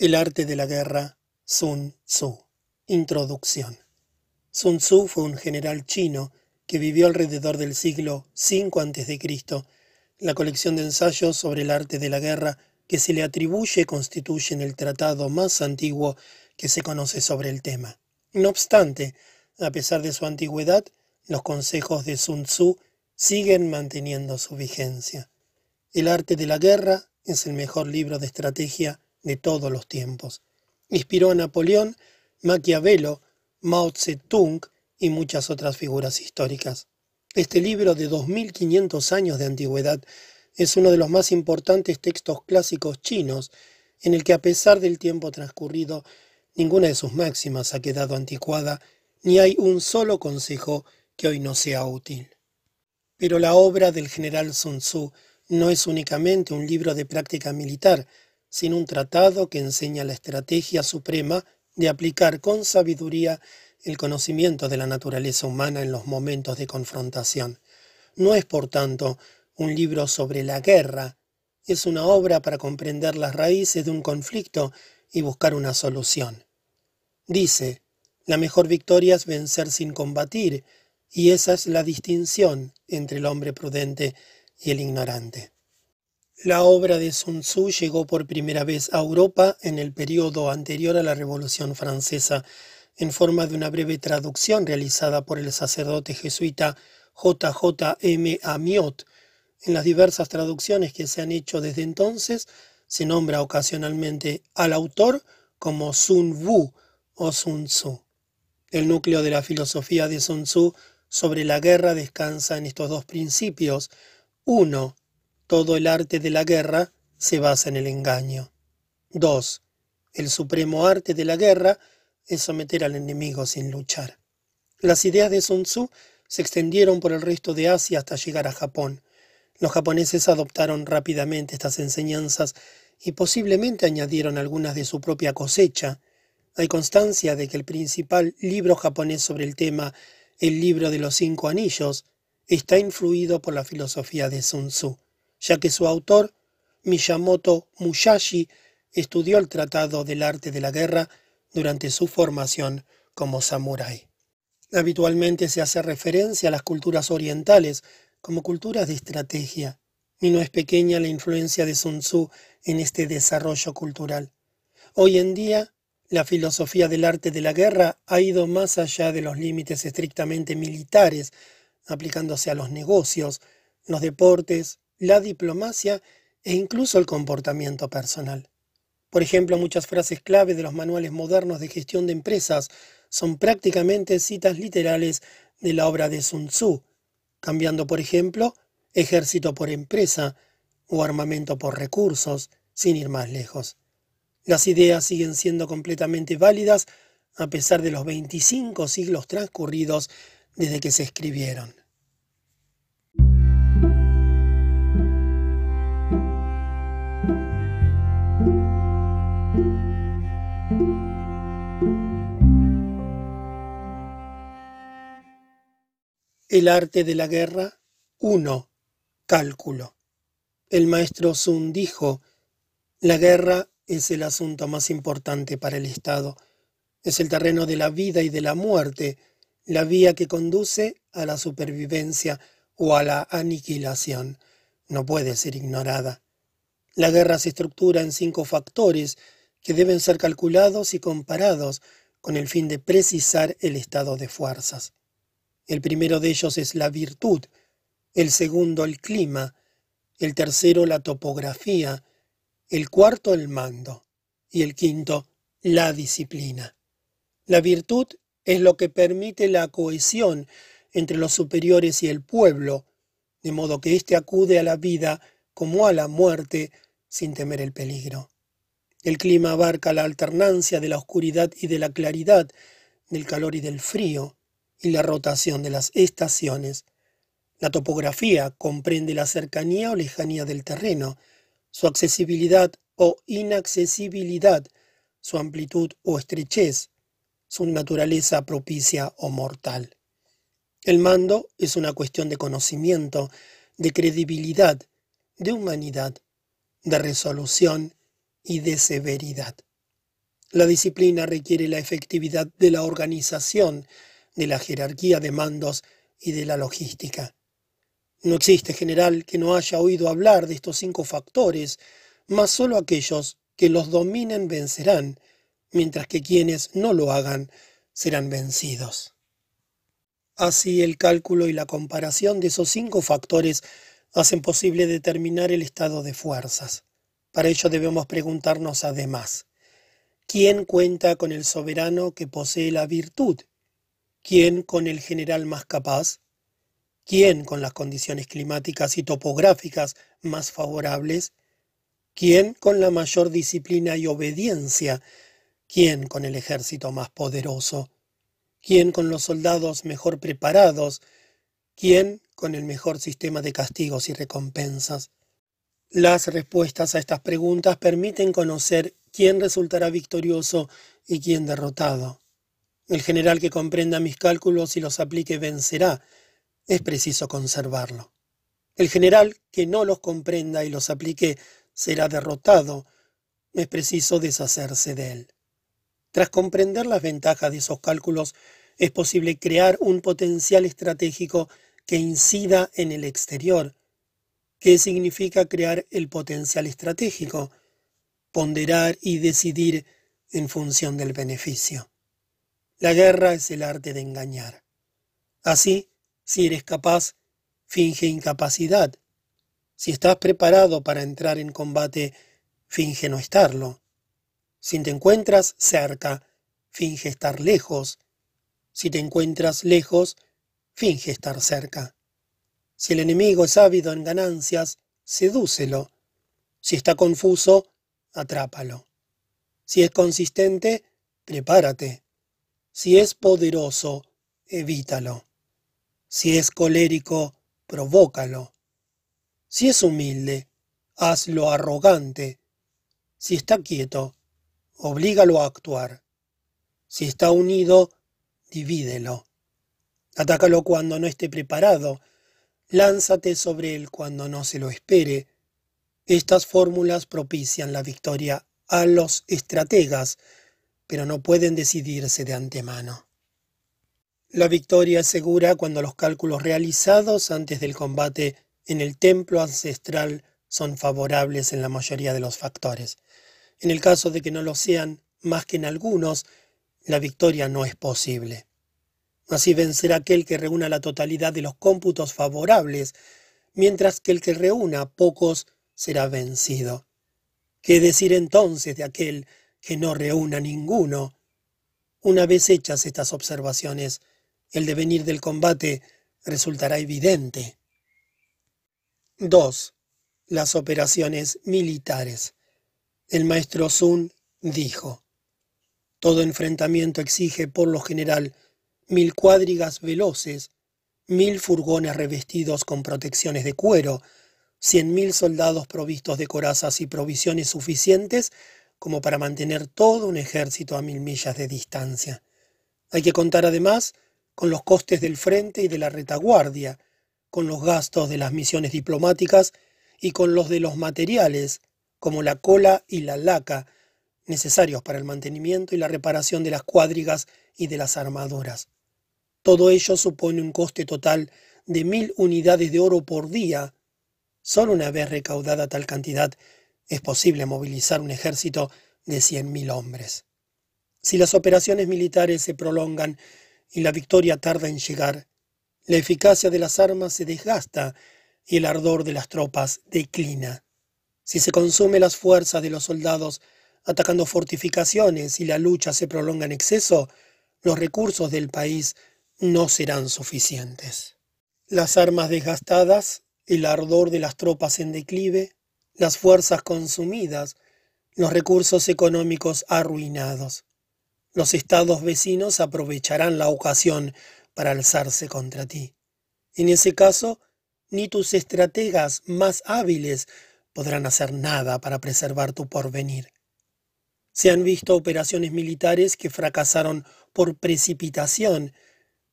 El arte de la guerra, Sun Tzu. Introducción. Sun Tzu fue un general chino que vivió alrededor del siglo V a.C. La colección de ensayos sobre el arte de la guerra que se le atribuye constituyen el tratado más antiguo que se conoce sobre el tema. No obstante, a pesar de su antigüedad, los consejos de Sun Tzu siguen manteniendo su vigencia. El arte de la guerra es el mejor libro de estrategia de todos los tiempos. Inspiró a Napoleón, Maquiavelo, Mao Zedong y muchas otras figuras históricas. Este libro de 2500 años de antigüedad es uno de los más importantes textos clásicos chinos en el que a pesar del tiempo transcurrido ninguna de sus máximas ha quedado anticuada ni hay un solo consejo que hoy no sea útil. Pero la obra del general Sun Tzu no es únicamente un libro de práctica militar, sino un tratado que enseña la estrategia suprema de aplicar con sabiduría el conocimiento de la naturaleza humana en los momentos de confrontación. No es, por tanto, un libro sobre la guerra, es una obra para comprender las raíces de un conflicto y buscar una solución. Dice, la mejor victoria es vencer sin combatir, y esa es la distinción entre el hombre prudente y el ignorante. La obra de Sun Tzu llegó por primera vez a Europa en el periodo anterior a la Revolución Francesa, en forma de una breve traducción realizada por el sacerdote jesuita J. J. M. Amiot. En las diversas traducciones que se han hecho desde entonces, se nombra ocasionalmente al autor como Sun Wu o Sun Tzu. El núcleo de la filosofía de Sun Tzu sobre la guerra descansa en estos dos principios, 1. Todo el arte de la guerra se basa en el engaño. 2. El supremo arte de la guerra es someter al enemigo sin luchar. Las ideas de Sun Tzu se extendieron por el resto de Asia hasta llegar a Japón. Los japoneses adoptaron rápidamente estas enseñanzas y posiblemente añadieron algunas de su propia cosecha. Hay constancia de que el principal libro japonés sobre el tema, el libro de los cinco anillos, está influido por la filosofía de Sun Tzu, ya que su autor, Miyamoto Musashi, estudió el Tratado del Arte de la Guerra durante su formación como samurái. Habitualmente se hace referencia a las culturas orientales como culturas de estrategia, y no es pequeña la influencia de Sun Tzu en este desarrollo cultural. Hoy en día, la filosofía del arte de la guerra ha ido más allá de los límites estrictamente militares aplicándose a los negocios, los deportes, la diplomacia e incluso el comportamiento personal. Por ejemplo, muchas frases clave de los manuales modernos de gestión de empresas son prácticamente citas literales de la obra de Sun Tzu, cambiando, por ejemplo, ejército por empresa o armamento por recursos, sin ir más lejos. Las ideas siguen siendo completamente válidas a pesar de los 25 siglos transcurridos desde que se escribieron. El arte de la guerra 1. Cálculo. El maestro Sun dijo, la guerra es el asunto más importante para el Estado. Es el terreno de la vida y de la muerte, la vía que conduce a la supervivencia o a la aniquilación. No puede ser ignorada. La guerra se estructura en cinco factores que deben ser calculados y comparados con el fin de precisar el estado de fuerzas. El primero de ellos es la virtud, el segundo el clima, el tercero la topografía, el cuarto el mando y el quinto la disciplina. La virtud es lo que permite la cohesión entre los superiores y el pueblo, de modo que éste acude a la vida como a la muerte sin temer el peligro. El clima abarca la alternancia de la oscuridad y de la claridad, del calor y del frío, y la rotación de las estaciones. La topografía comprende la cercanía o lejanía del terreno, su accesibilidad o inaccesibilidad, su amplitud o estrechez, su naturaleza propicia o mortal. El mando es una cuestión de conocimiento, de credibilidad, de humanidad, de resolución y de severidad. La disciplina requiere la efectividad de la organización, de la jerarquía de mandos y de la logística. No existe general que no haya oído hablar de estos cinco factores, mas solo aquellos que los dominen vencerán, mientras que quienes no lo hagan serán vencidos. Así el cálculo y la comparación de esos cinco factores hacen posible determinar el estado de fuerzas. Para ello debemos preguntarnos además, ¿quién cuenta con el soberano que posee la virtud? ¿Quién con el general más capaz? ¿Quién con las condiciones climáticas y topográficas más favorables? ¿Quién con la mayor disciplina y obediencia? ¿Quién con el ejército más poderoso? ¿Quién con los soldados mejor preparados? ¿Quién con el mejor sistema de castigos y recompensas? Las respuestas a estas preguntas permiten conocer quién resultará victorioso y quién derrotado. El general que comprenda mis cálculos y los aplique vencerá. Es preciso conservarlo. El general que no los comprenda y los aplique será derrotado. Es preciso deshacerse de él. Tras comprender las ventajas de esos cálculos, es posible crear un potencial estratégico que incida en el exterior. ¿Qué significa crear el potencial estratégico? Ponderar y decidir en función del beneficio. La guerra es el arte de engañar. Así, si eres capaz, finge incapacidad. Si estás preparado para entrar en combate, finge no estarlo. Si te encuentras cerca, finge estar lejos. Si te encuentras lejos, finge estar cerca. Si el enemigo es ávido en ganancias, sedúcelo. Si está confuso, atrápalo. Si es consistente, prepárate. Si es poderoso, evítalo. Si es colérico, provócalo. Si es humilde, hazlo arrogante. Si está quieto, oblígalo a actuar. Si está unido, divídelo. Atácalo cuando no esté preparado. Lánzate sobre él cuando no se lo espere. Estas fórmulas propician la victoria a los estrategas, pero no pueden decidirse de antemano. La victoria es segura cuando los cálculos realizados antes del combate en el templo ancestral son favorables en la mayoría de los factores. En el caso de que no lo sean más que en algunos, la victoria no es posible. Así vencerá aquel que reúna la totalidad de los cómputos favorables, mientras que el que reúna pocos será vencido. ¿Qué decir entonces de aquel que no reúna ninguno? Una vez hechas estas observaciones, el devenir del combate resultará evidente. 2. Las operaciones militares. El maestro Sun dijo, Todo enfrentamiento exige, por lo general, mil cuadrigas veloces, mil furgones revestidos con protecciones de cuero, cien mil soldados provistos de corazas y provisiones suficientes como para mantener todo un ejército a mil millas de distancia. Hay que contar además con los costes del frente y de la retaguardia, con los gastos de las misiones diplomáticas y con los de los materiales, como la cola y la laca, necesarios para el mantenimiento y la reparación de las cuadrigas y de las armaduras. Todo ello supone un coste total de mil unidades de oro por día. Solo una vez recaudada tal cantidad es posible movilizar un ejército de cien mil hombres. Si las operaciones militares se prolongan y la victoria tarda en llegar, la eficacia de las armas se desgasta y el ardor de las tropas declina. Si se consume las fuerzas de los soldados atacando fortificaciones y la lucha se prolonga en exceso, los recursos del país no serán suficientes. Las armas desgastadas, el ardor de las tropas en declive, las fuerzas consumidas, los recursos económicos arruinados. Los estados vecinos aprovecharán la ocasión para alzarse contra ti. En ese caso, ni tus estrategas más hábiles podrán hacer nada para preservar tu porvenir. Se han visto operaciones militares que fracasaron por precipitación,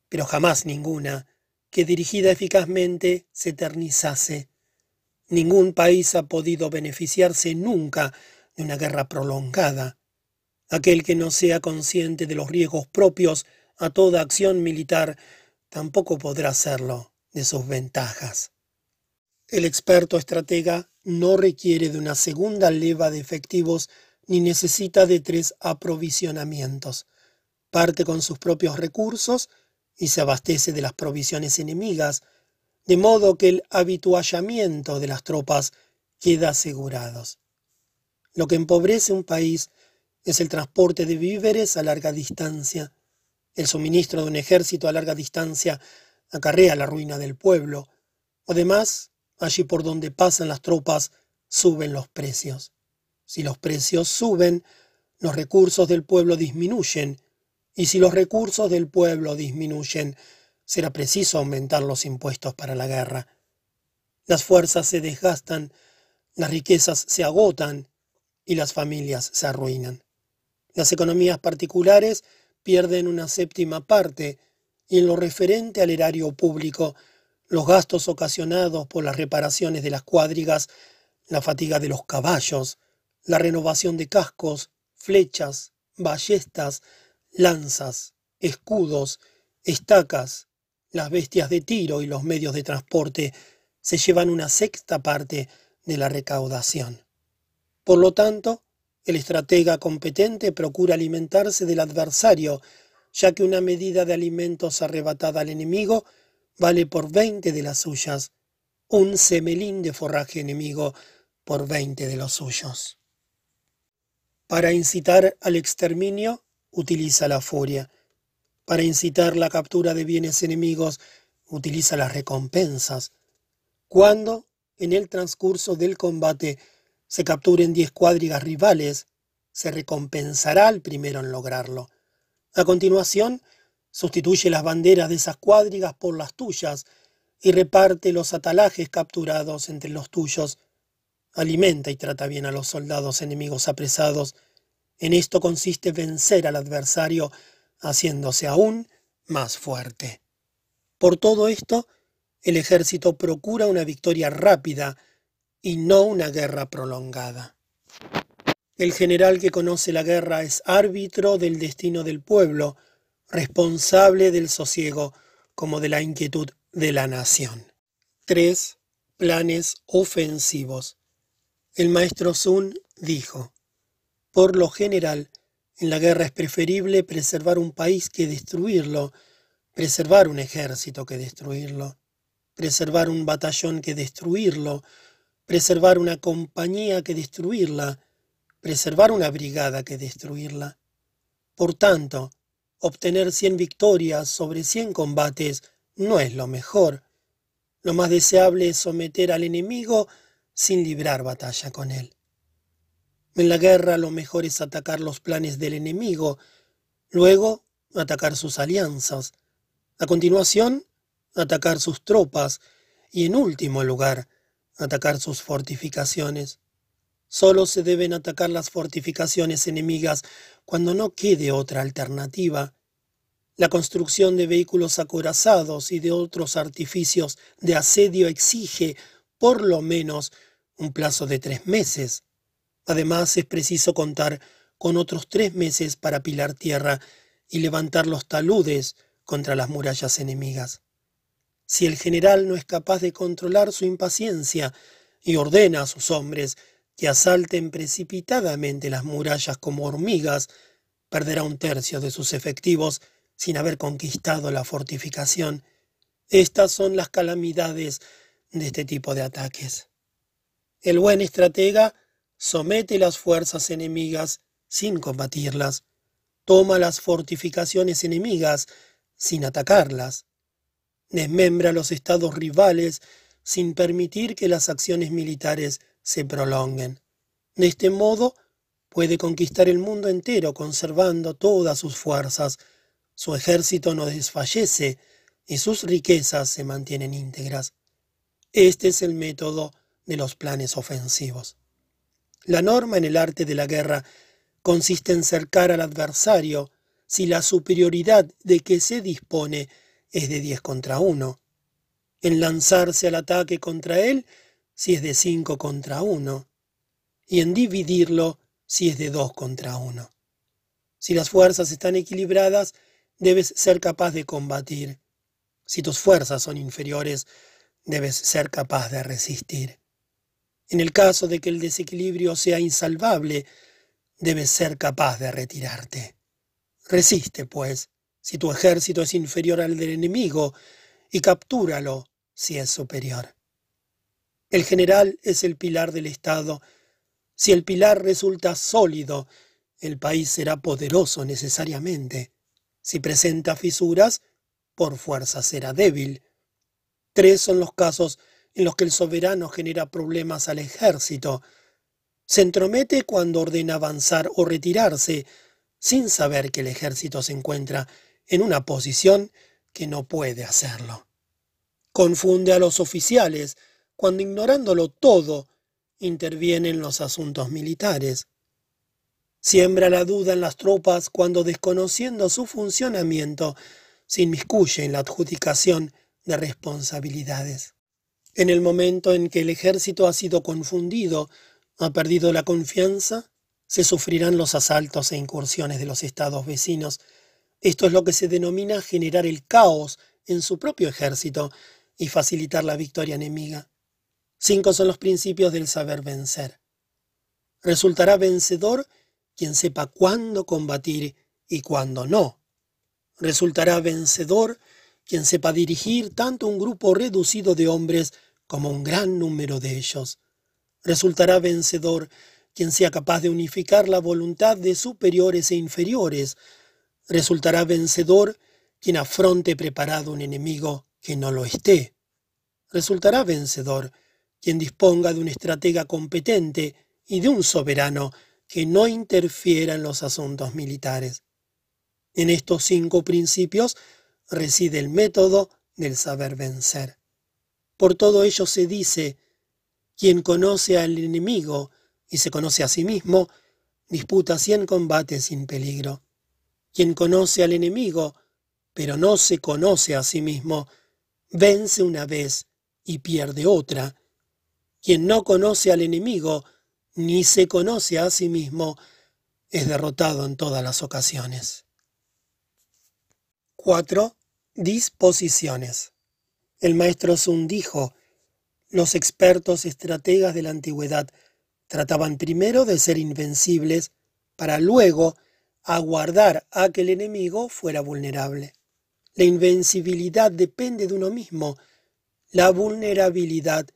pero jamás ninguna que dirigida eficazmente se eternizase. Ningún país ha podido beneficiarse nunca de una guerra prolongada. Aquel que no sea consciente de los riesgos propios a toda acción militar tampoco podrá hacerlo de sus ventajas. El experto estratega no requiere de una segunda leva de efectivos ni necesita de tres aprovisionamientos. Parte con sus propios recursos y se abastece de las provisiones enemigas, de modo que el habituallamiento de las tropas queda asegurado. Lo que empobrece un país es el transporte de víveres a larga distancia. El suministro de un ejército a larga distancia acarrea la ruina del pueblo. Además, allí por donde pasan las tropas, suben los precios. Si los precios suben, los recursos del pueblo disminuyen, y si los recursos del pueblo disminuyen, será preciso aumentar los impuestos para la guerra. Las fuerzas se desgastan, las riquezas se agotan y las familias se arruinan. Las economías particulares pierden una séptima parte y en lo referente al erario público, los gastos ocasionados por las reparaciones de las cuadrigas, la fatiga de los caballos, la renovación de cascos, flechas, ballestas, lanzas, escudos, estacas, las bestias de tiro y los medios de transporte se llevan una sexta parte de la recaudación. Por lo tanto, el estratega competente procura alimentarse del adversario, ya que una medida de alimentos arrebatada al enemigo vale por veinte de las suyas, un semelín de forraje enemigo por veinte de los suyos. Para incitar al exterminio, utiliza la furia. Para incitar la captura de bienes enemigos, utiliza las recompensas. Cuando, en el transcurso del combate, se capturen diez cuadrigas rivales, se recompensará al primero en lograrlo. A continuación, sustituye las banderas de esas cuadrigas por las tuyas y reparte los atalajes capturados entre los tuyos alimenta y trata bien a los soldados enemigos apresados. En esto consiste vencer al adversario haciéndose aún más fuerte. Por todo esto, el ejército procura una victoria rápida y no una guerra prolongada. El general que conoce la guerra es árbitro del destino del pueblo, responsable del sosiego como de la inquietud de la nación. 3. Planes ofensivos. El maestro Sun dijo, por lo general, en la guerra es preferible preservar un país que destruirlo, preservar un ejército que destruirlo, preservar un batallón que destruirlo, preservar una compañía que destruirla, preservar una brigada que destruirla. Por tanto, obtener cien victorias sobre cien combates no es lo mejor. Lo más deseable es someter al enemigo sin librar batalla con él. En la guerra lo mejor es atacar los planes del enemigo, luego atacar sus alianzas, a continuación atacar sus tropas y en último lugar atacar sus fortificaciones. Solo se deben atacar las fortificaciones enemigas cuando no quede otra alternativa. La construcción de vehículos acorazados y de otros artificios de asedio exige, por lo menos, un plazo de tres meses. Además, es preciso contar con otros tres meses para pilar tierra y levantar los taludes contra las murallas enemigas. Si el general no es capaz de controlar su impaciencia y ordena a sus hombres que asalten precipitadamente las murallas como hormigas, perderá un tercio de sus efectivos sin haber conquistado la fortificación. Estas son las calamidades de este tipo de ataques. El buen estratega somete las fuerzas enemigas sin combatirlas, toma las fortificaciones enemigas sin atacarlas, desmembra los estados rivales sin permitir que las acciones militares se prolonguen. De este modo, puede conquistar el mundo entero conservando todas sus fuerzas, su ejército no desfallece y sus riquezas se mantienen íntegras. Este es el método de los planes ofensivos. La norma en el arte de la guerra consiste en cercar al adversario si la superioridad de que se dispone es de 10 contra 1, en lanzarse al ataque contra él si es de 5 contra 1, y en dividirlo si es de 2 contra 1. Si las fuerzas están equilibradas, debes ser capaz de combatir. Si tus fuerzas son inferiores, debes ser capaz de resistir. En el caso de que el desequilibrio sea insalvable, debes ser capaz de retirarte. Resiste, pues, si tu ejército es inferior al del enemigo, y captúralo si es superior. El general es el pilar del Estado. Si el pilar resulta sólido, el país será poderoso necesariamente. Si presenta fisuras, por fuerza será débil. Tres son los casos en los que el soberano genera problemas al ejército. Se entromete cuando ordena avanzar o retirarse, sin saber que el ejército se encuentra en una posición que no puede hacerlo. Confunde a los oficiales cuando ignorándolo todo interviene en los asuntos militares. Siembra la duda en las tropas cuando desconociendo su funcionamiento se inmiscuye en la adjudicación de responsabilidades. En el momento en que el ejército ha sido confundido, ha perdido la confianza, se sufrirán los asaltos e incursiones de los estados vecinos. Esto es lo que se denomina generar el caos en su propio ejército y facilitar la victoria enemiga. Cinco son los principios del saber vencer. Resultará vencedor quien sepa cuándo combatir y cuándo no. Resultará vencedor quien sepa dirigir tanto un grupo reducido de hombres como un gran número de ellos. Resultará vencedor quien sea capaz de unificar la voluntad de superiores e inferiores. Resultará vencedor quien afronte preparado un enemigo que no lo esté. Resultará vencedor quien disponga de un estratega competente y de un soberano que no interfiera en los asuntos militares. En estos cinco principios reside el método del saber vencer. Por todo ello se dice, quien conoce al enemigo y se conoce a sí mismo, disputa cien combates sin peligro. Quien conoce al enemigo, pero no se conoce a sí mismo, vence una vez y pierde otra. Quien no conoce al enemigo, ni se conoce a sí mismo, es derrotado en todas las ocasiones. 4. Disposiciones. El maestro Sun dijo, los expertos estrategas de la antigüedad trataban primero de ser invencibles para luego aguardar a que el enemigo fuera vulnerable. La invencibilidad depende de uno mismo, la vulnerabilidad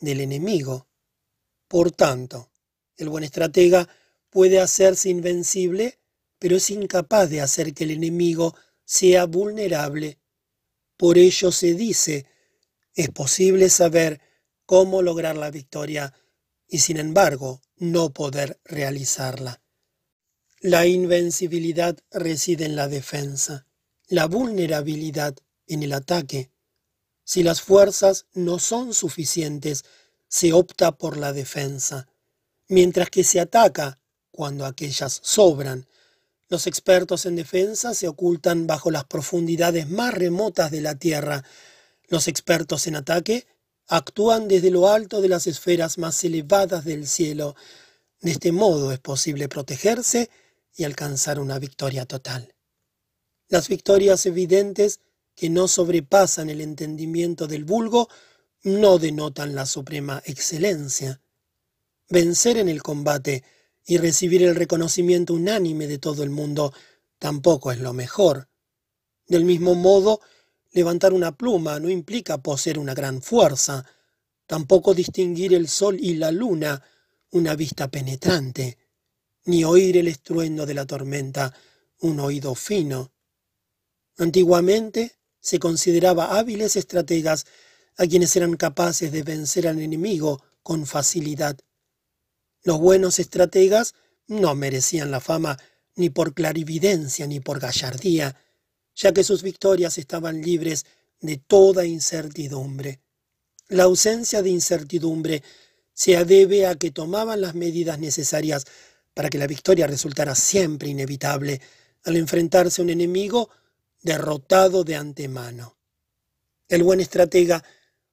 del enemigo. Por tanto, el buen estratega puede hacerse invencible, pero es incapaz de hacer que el enemigo sea vulnerable. Por ello se dice, es posible saber cómo lograr la victoria y sin embargo no poder realizarla. La invencibilidad reside en la defensa, la vulnerabilidad en el ataque. Si las fuerzas no son suficientes, se opta por la defensa mientras que se ataca cuando aquellas sobran. Los expertos en defensa se ocultan bajo las profundidades más remotas de la Tierra. Los expertos en ataque actúan desde lo alto de las esferas más elevadas del cielo. De este modo es posible protegerse y alcanzar una victoria total. Las victorias evidentes que no sobrepasan el entendimiento del vulgo no denotan la suprema excelencia vencer en el combate y recibir el reconocimiento unánime de todo el mundo tampoco es lo mejor. Del mismo modo, levantar una pluma no implica poseer una gran fuerza, tampoco distinguir el sol y la luna una vista penetrante, ni oír el estruendo de la tormenta un oído fino. Antiguamente se consideraba hábiles estrategas a quienes eran capaces de vencer al enemigo con facilidad. Los buenos estrategas no merecían la fama ni por clarividencia ni por gallardía, ya que sus victorias estaban libres de toda incertidumbre. La ausencia de incertidumbre se debe a que tomaban las medidas necesarias para que la victoria resultara siempre inevitable al enfrentarse a un enemigo derrotado de antemano. El buen estratega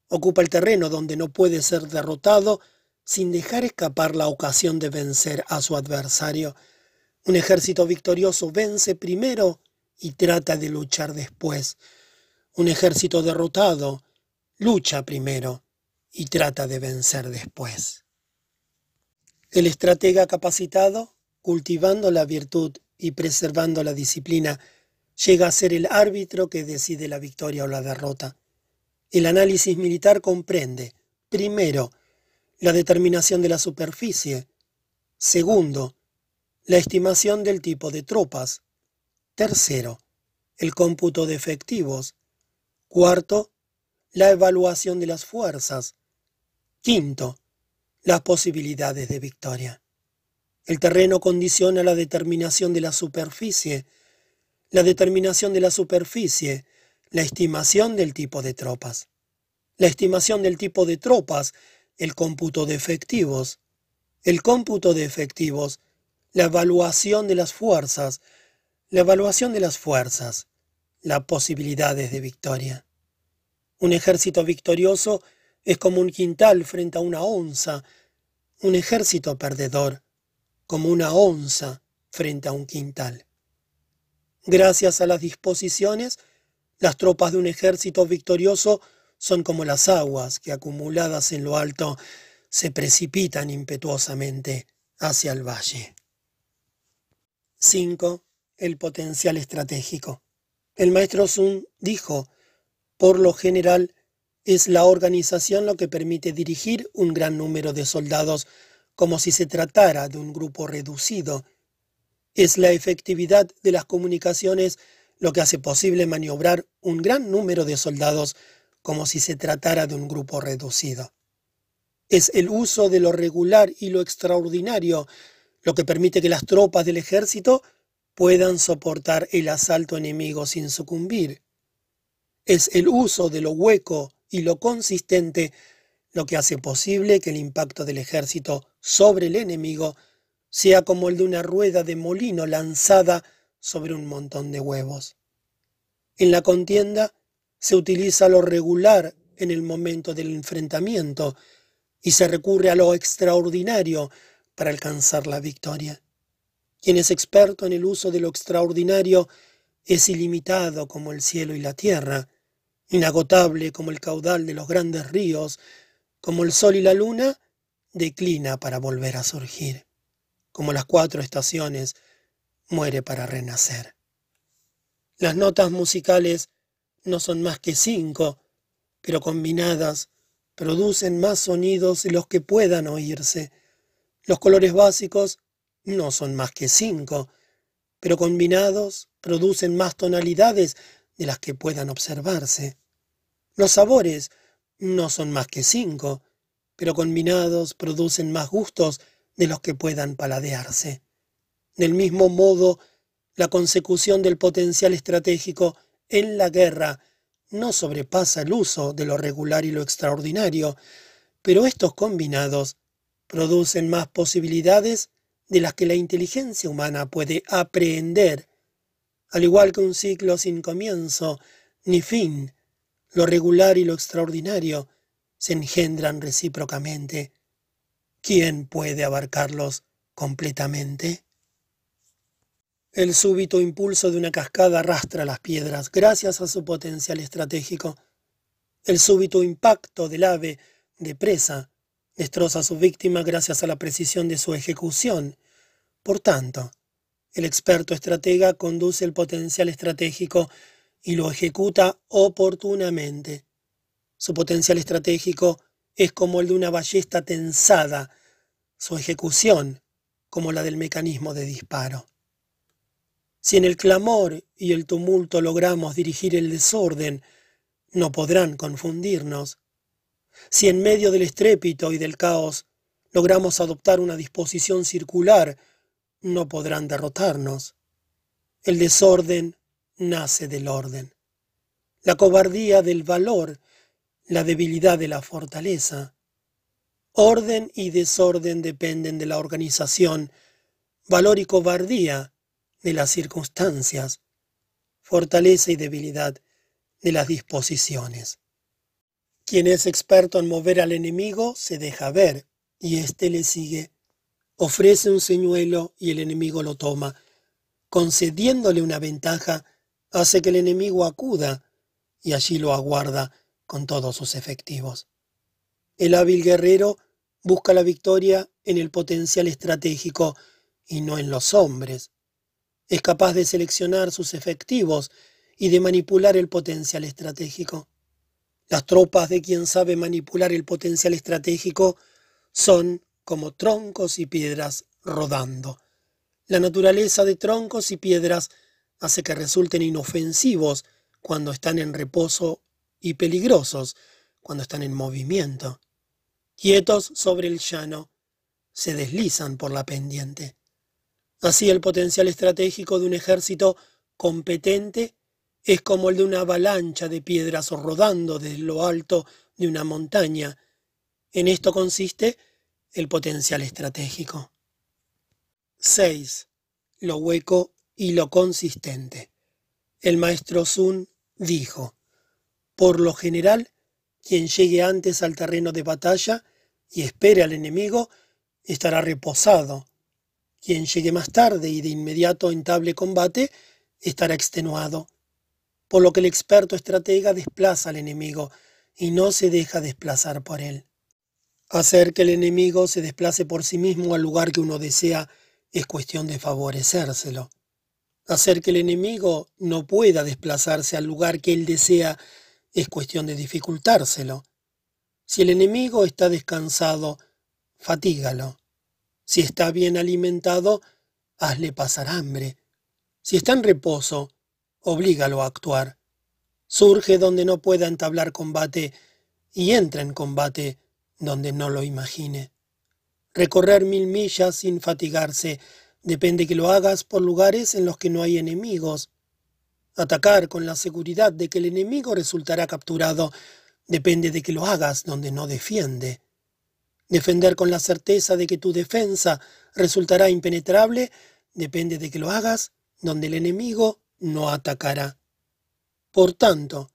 ocupa el terreno donde no puede ser derrotado sin dejar escapar la ocasión de vencer a su adversario. Un ejército victorioso vence primero y trata de luchar después. Un ejército derrotado lucha primero y trata de vencer después. El estratega capacitado, cultivando la virtud y preservando la disciplina, llega a ser el árbitro que decide la victoria o la derrota. El análisis militar comprende, primero, la determinación de la superficie, segundo, la estimación del tipo de tropas, tercero, el cómputo de efectivos, cuarto, la evaluación de las fuerzas, quinto, las posibilidades de victoria. El terreno condiciona la determinación de la superficie, la determinación de la superficie, la estimación del tipo de tropas, la estimación del tipo de tropas, el cómputo de efectivos, el cómputo de efectivos, la evaluación de las fuerzas, la evaluación de las fuerzas, las posibilidades de victoria. Un ejército victorioso es como un quintal frente a una onza, un ejército perdedor como una onza frente a un quintal. Gracias a las disposiciones, las tropas de un ejército victorioso son como las aguas que acumuladas en lo alto se precipitan impetuosamente hacia el valle. 5. El potencial estratégico. El maestro Sun dijo, por lo general, es la organización lo que permite dirigir un gran número de soldados como si se tratara de un grupo reducido. Es la efectividad de las comunicaciones lo que hace posible maniobrar un gran número de soldados como si se tratara de un grupo reducido. Es el uso de lo regular y lo extraordinario lo que permite que las tropas del ejército puedan soportar el asalto enemigo sin sucumbir. Es el uso de lo hueco y lo consistente lo que hace posible que el impacto del ejército sobre el enemigo sea como el de una rueda de molino lanzada sobre un montón de huevos. En la contienda se utiliza lo regular en el momento del enfrentamiento y se recurre a lo extraordinario para alcanzar la victoria. Quien es experto en el uso de lo extraordinario es ilimitado como el cielo y la tierra, inagotable como el caudal de los grandes ríos, como el sol y la luna, declina para volver a surgir. Como las cuatro estaciones, muere para renacer. Las notas musicales no son más que cinco, pero combinadas producen más sonidos de los que puedan oírse. Los colores básicos no son más que cinco, pero combinados producen más tonalidades de las que puedan observarse. Los sabores no son más que cinco, pero combinados producen más gustos de los que puedan paladearse. Del mismo modo, la consecución del potencial estratégico en la guerra no sobrepasa el uso de lo regular y lo extraordinario, pero estos combinados producen más posibilidades de las que la inteligencia humana puede aprehender. Al igual que un ciclo sin comienzo ni fin, lo regular y lo extraordinario se engendran recíprocamente. ¿Quién puede abarcarlos completamente? El súbito impulso de una cascada arrastra las piedras gracias a su potencial estratégico. El súbito impacto del ave de presa destroza a su víctima gracias a la precisión de su ejecución. Por tanto, el experto estratega conduce el potencial estratégico y lo ejecuta oportunamente. Su potencial estratégico es como el de una ballesta tensada, su ejecución como la del mecanismo de disparo. Si en el clamor y el tumulto logramos dirigir el desorden, no podrán confundirnos. Si en medio del estrépito y del caos logramos adoptar una disposición circular, no podrán derrotarnos. El desorden nace del orden. La cobardía del valor, la debilidad de la fortaleza. Orden y desorden dependen de la organización, valor y cobardía de las circunstancias, fortaleza y debilidad de las disposiciones. Quien es experto en mover al enemigo se deja ver y éste le sigue. ofrece un señuelo y el enemigo lo toma. Concediéndole una ventaja, hace que el enemigo acuda y allí lo aguarda con todos sus efectivos. El hábil guerrero busca la victoria en el potencial estratégico y no en los hombres. Es capaz de seleccionar sus efectivos y de manipular el potencial estratégico. Las tropas de quien sabe manipular el potencial estratégico son como troncos y piedras rodando. La naturaleza de troncos y piedras hace que resulten inofensivos cuando están en reposo y peligrosos cuando están en movimiento. Quietos sobre el llano, se deslizan por la pendiente. Así el potencial estratégico de un ejército competente es como el de una avalancha de piedras rodando desde lo alto de una montaña. En esto consiste el potencial estratégico. 6. Lo hueco y lo consistente. El maestro Sun dijo, por lo general, quien llegue antes al terreno de batalla y espere al enemigo estará reposado. Quien llegue más tarde y de inmediato entable combate estará extenuado. Por lo que el experto estratega desplaza al enemigo y no se deja desplazar por él. Hacer que el enemigo se desplace por sí mismo al lugar que uno desea es cuestión de favorecérselo. Hacer que el enemigo no pueda desplazarse al lugar que él desea es cuestión de dificultárselo. Si el enemigo está descansado, fatígalo. Si está bien alimentado, hazle pasar hambre. Si está en reposo, oblígalo a actuar. Surge donde no pueda entablar combate y entra en combate donde no lo imagine. Recorrer mil millas sin fatigarse depende que lo hagas por lugares en los que no hay enemigos. Atacar con la seguridad de que el enemigo resultará capturado depende de que lo hagas donde no defiende. Defender con la certeza de que tu defensa resultará impenetrable depende de que lo hagas donde el enemigo no atacará. Por tanto,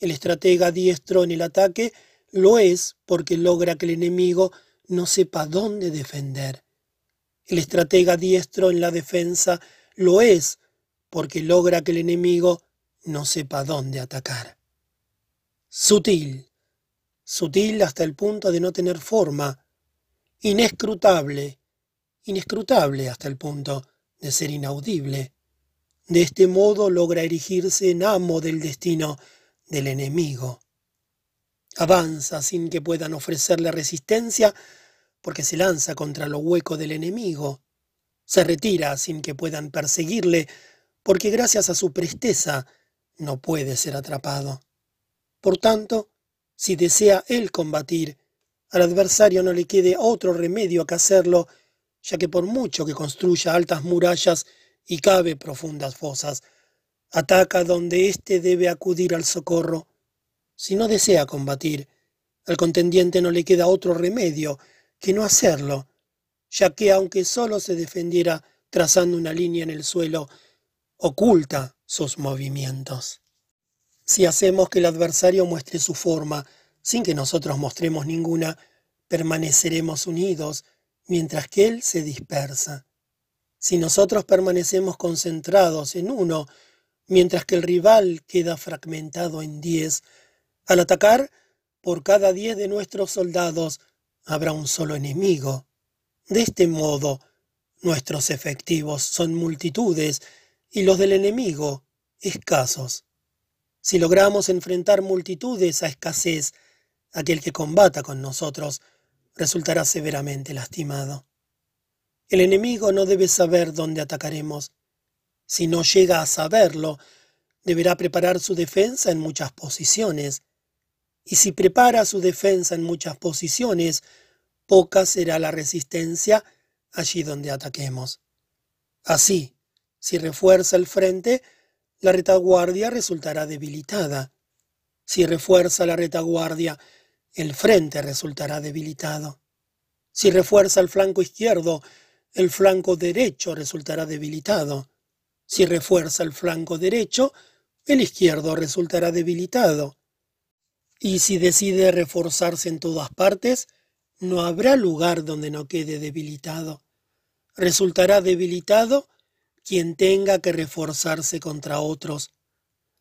el estratega diestro en el ataque lo es porque logra que el enemigo no sepa dónde defender. El estratega diestro en la defensa lo es porque logra que el enemigo no sepa dónde atacar. Sutil, sutil hasta el punto de no tener forma, inescrutable, inescrutable hasta el punto de ser inaudible. De este modo logra erigirse en amo del destino del enemigo. Avanza sin que puedan ofrecerle resistencia porque se lanza contra lo hueco del enemigo. Se retira sin que puedan perseguirle porque gracias a su presteza no puede ser atrapado. Por tanto, si desea él combatir, al adversario no le quede otro remedio que hacerlo, ya que por mucho que construya altas murallas y cabe profundas fosas, ataca donde éste debe acudir al socorro si no desea combatir, al contendiente no le queda otro remedio que no hacerlo, ya que aunque solo se defendiera trazando una línea en el suelo, oculta sus movimientos. Si hacemos que el adversario muestre su forma sin que nosotros mostremos ninguna, permaneceremos unidos mientras que él se dispersa. Si nosotros permanecemos concentrados en uno, mientras que el rival queda fragmentado en diez, al atacar, por cada diez de nuestros soldados habrá un solo enemigo. De este modo, nuestros efectivos son multitudes y los del enemigo escasos. Si logramos enfrentar multitudes a escasez, aquel que combata con nosotros resultará severamente lastimado. El enemigo no debe saber dónde atacaremos. Si no llega a saberlo, deberá preparar su defensa en muchas posiciones y si prepara su defensa en muchas posiciones, poca será la resistencia allí donde ataquemos. Así, si refuerza el frente, la retaguardia resultará debilitada. Si refuerza la retaguardia, el frente resultará debilitado. Si refuerza el flanco izquierdo, el flanco derecho resultará debilitado. Si refuerza el flanco derecho, el izquierdo resultará debilitado. Y si decide reforzarse en todas partes, no habrá lugar donde no quede debilitado. Resultará debilitado quien tenga que reforzarse contra otros.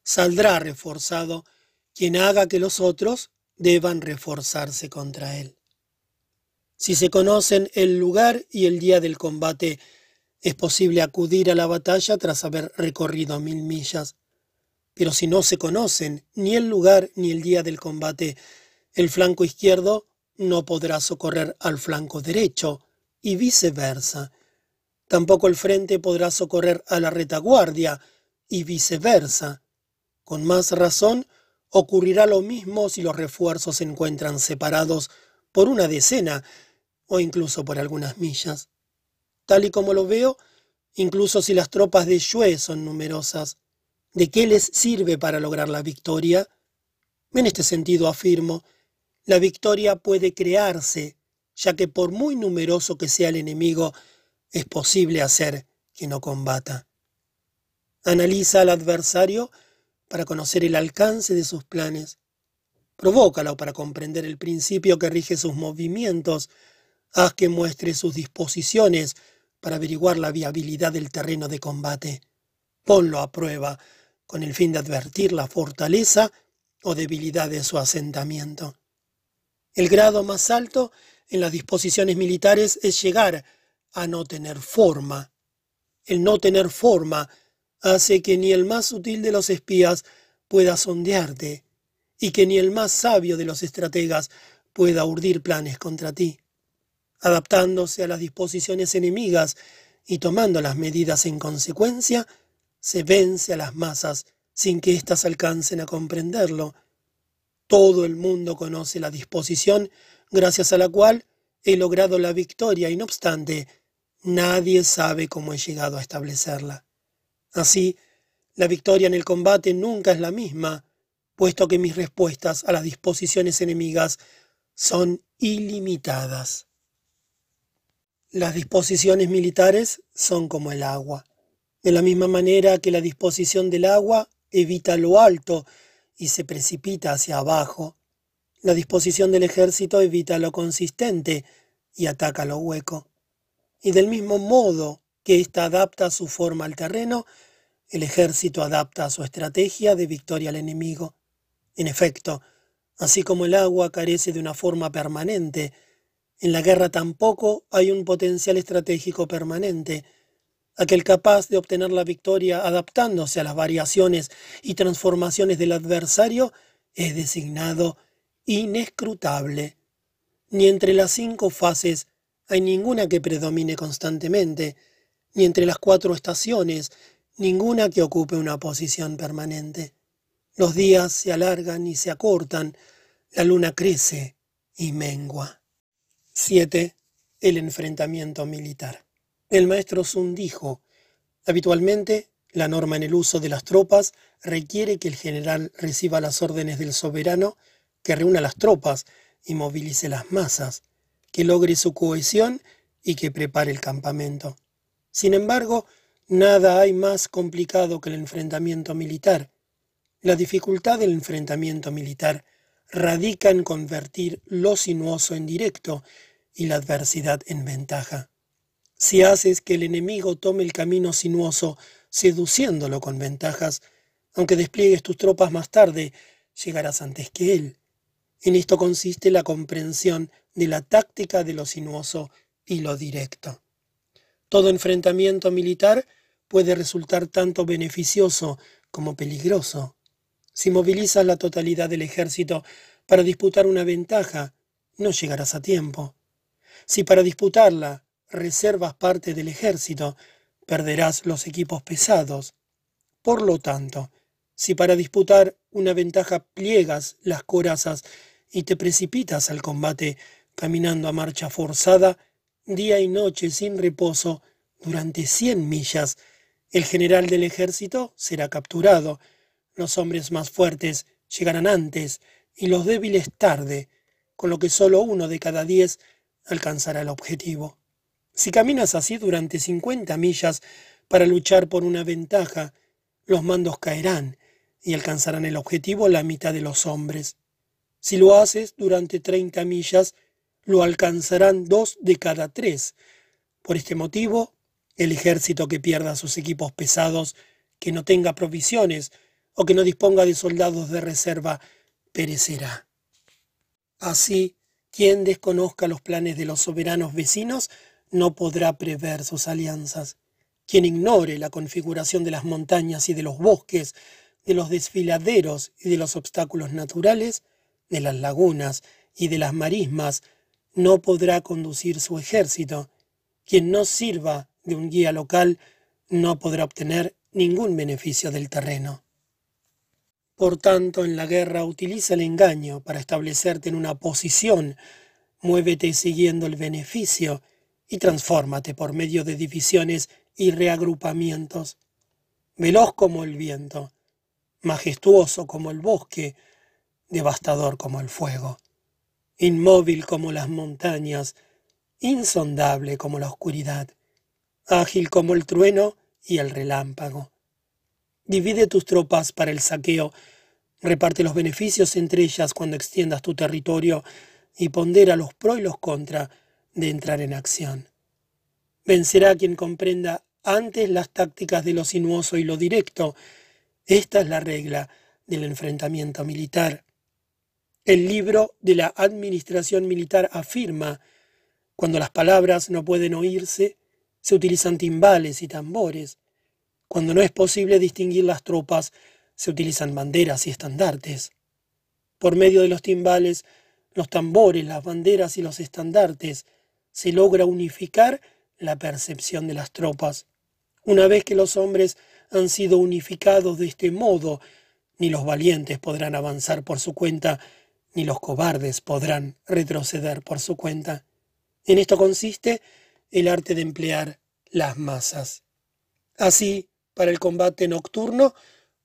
Saldrá reforzado quien haga que los otros deban reforzarse contra él. Si se conocen el lugar y el día del combate, es posible acudir a la batalla tras haber recorrido mil millas. Pero si no se conocen ni el lugar ni el día del combate, el flanco izquierdo no podrá socorrer al flanco derecho y viceversa. Tampoco el frente podrá socorrer a la retaguardia y viceversa. Con más razón, ocurrirá lo mismo si los refuerzos se encuentran separados por una decena o incluso por algunas millas. Tal y como lo veo, incluso si las tropas de Shue son numerosas, ¿de qué les sirve para lograr la victoria? En este sentido afirmo, la victoria puede crearse, ya que por muy numeroso que sea el enemigo, es posible hacer que no combata. Analiza al adversario para conocer el alcance de sus planes. Provócalo para comprender el principio que rige sus movimientos. Haz que muestre sus disposiciones para averiguar la viabilidad del terreno de combate. Ponlo a prueba con el fin de advertir la fortaleza o debilidad de su asentamiento. El grado más alto en las disposiciones militares es llegar a no tener forma. El no tener forma hace que ni el más sutil de los espías pueda sondearte y que ni el más sabio de los estrategas pueda urdir planes contra ti. Adaptándose a las disposiciones enemigas y tomando las medidas en consecuencia, se vence a las masas sin que éstas alcancen a comprenderlo. Todo el mundo conoce la disposición gracias a la cual he logrado la victoria y no obstante, nadie sabe cómo he llegado a establecerla. Así, la victoria en el combate nunca es la misma, puesto que mis respuestas a las disposiciones enemigas son ilimitadas. Las disposiciones militares son como el agua. De la misma manera que la disposición del agua evita lo alto y se precipita hacia abajo, la disposición del ejército evita lo consistente y ataca lo hueco. Y del mismo modo que ésta adapta su forma al terreno, el ejército adapta su estrategia de victoria al enemigo. En efecto, así como el agua carece de una forma permanente, en la guerra tampoco hay un potencial estratégico permanente. Aquel capaz de obtener la victoria adaptándose a las variaciones y transformaciones del adversario es designado inescrutable. Ni entre las cinco fases hay ninguna que predomine constantemente, ni entre las cuatro estaciones, ninguna que ocupe una posición permanente. Los días se alargan y se acortan, la luna crece y mengua. 7. El enfrentamiento militar. El maestro Sun dijo, habitualmente la norma en el uso de las tropas requiere que el general reciba las órdenes del soberano, que reúna las tropas y movilice las masas, que logre su cohesión y que prepare el campamento. Sin embargo, nada hay más complicado que el enfrentamiento militar. La dificultad del enfrentamiento militar radica en convertir lo sinuoso en directo y la adversidad en ventaja. Si haces que el enemigo tome el camino sinuoso, seduciéndolo con ventajas, aunque despliegues tus tropas más tarde, llegarás antes que él. En esto consiste la comprensión de la táctica de lo sinuoso y lo directo. Todo enfrentamiento militar puede resultar tanto beneficioso como peligroso. Si movilizas la totalidad del ejército para disputar una ventaja, no llegarás a tiempo. Si para disputarla reservas parte del ejército, perderás los equipos pesados. Por lo tanto, si para disputar una ventaja pliegas las corazas y te precipitas al combate caminando a marcha forzada, día y noche sin reposo, durante cien millas, el general del ejército será capturado, los hombres más fuertes llegarán antes y los débiles tarde, con lo que solo uno de cada diez alcanzará el objetivo. Si caminas así durante cincuenta millas para luchar por una ventaja, los mandos caerán y alcanzarán el objetivo la mitad de los hombres. Si lo haces durante treinta millas, lo alcanzarán dos de cada tres, Por este motivo, el ejército que pierda sus equipos pesados, que no tenga provisiones o que no disponga de soldados de reserva, perecerá. Así, quien desconozca los planes de los soberanos vecinos no podrá prever sus alianzas. Quien ignore la configuración de las montañas y de los bosques, de los desfiladeros y de los obstáculos naturales, de las lagunas y de las marismas, no podrá conducir su ejército. Quien no sirva de un guía local no podrá obtener ningún beneficio del terreno. Por tanto, en la guerra utiliza el engaño para establecerte en una posición, muévete siguiendo el beneficio y transfórmate por medio de divisiones y reagrupamientos. Veloz como el viento, majestuoso como el bosque, devastador como el fuego, inmóvil como las montañas, insondable como la oscuridad, ágil como el trueno y el relámpago. Divide tus tropas para el saqueo, reparte los beneficios entre ellas cuando extiendas tu territorio y pondera los pro y los contra de entrar en acción. Vencerá quien comprenda antes las tácticas de lo sinuoso y lo directo. Esta es la regla del enfrentamiento militar. El libro de la administración militar afirma, cuando las palabras no pueden oírse, se utilizan timbales y tambores. Cuando no es posible distinguir las tropas, se utilizan banderas y estandartes. Por medio de los timbales, los tambores, las banderas y los estandartes, se logra unificar la percepción de las tropas. Una vez que los hombres han sido unificados de este modo, ni los valientes podrán avanzar por su cuenta, ni los cobardes podrán retroceder por su cuenta. En esto consiste el arte de emplear las masas. Así, para el combate nocturno,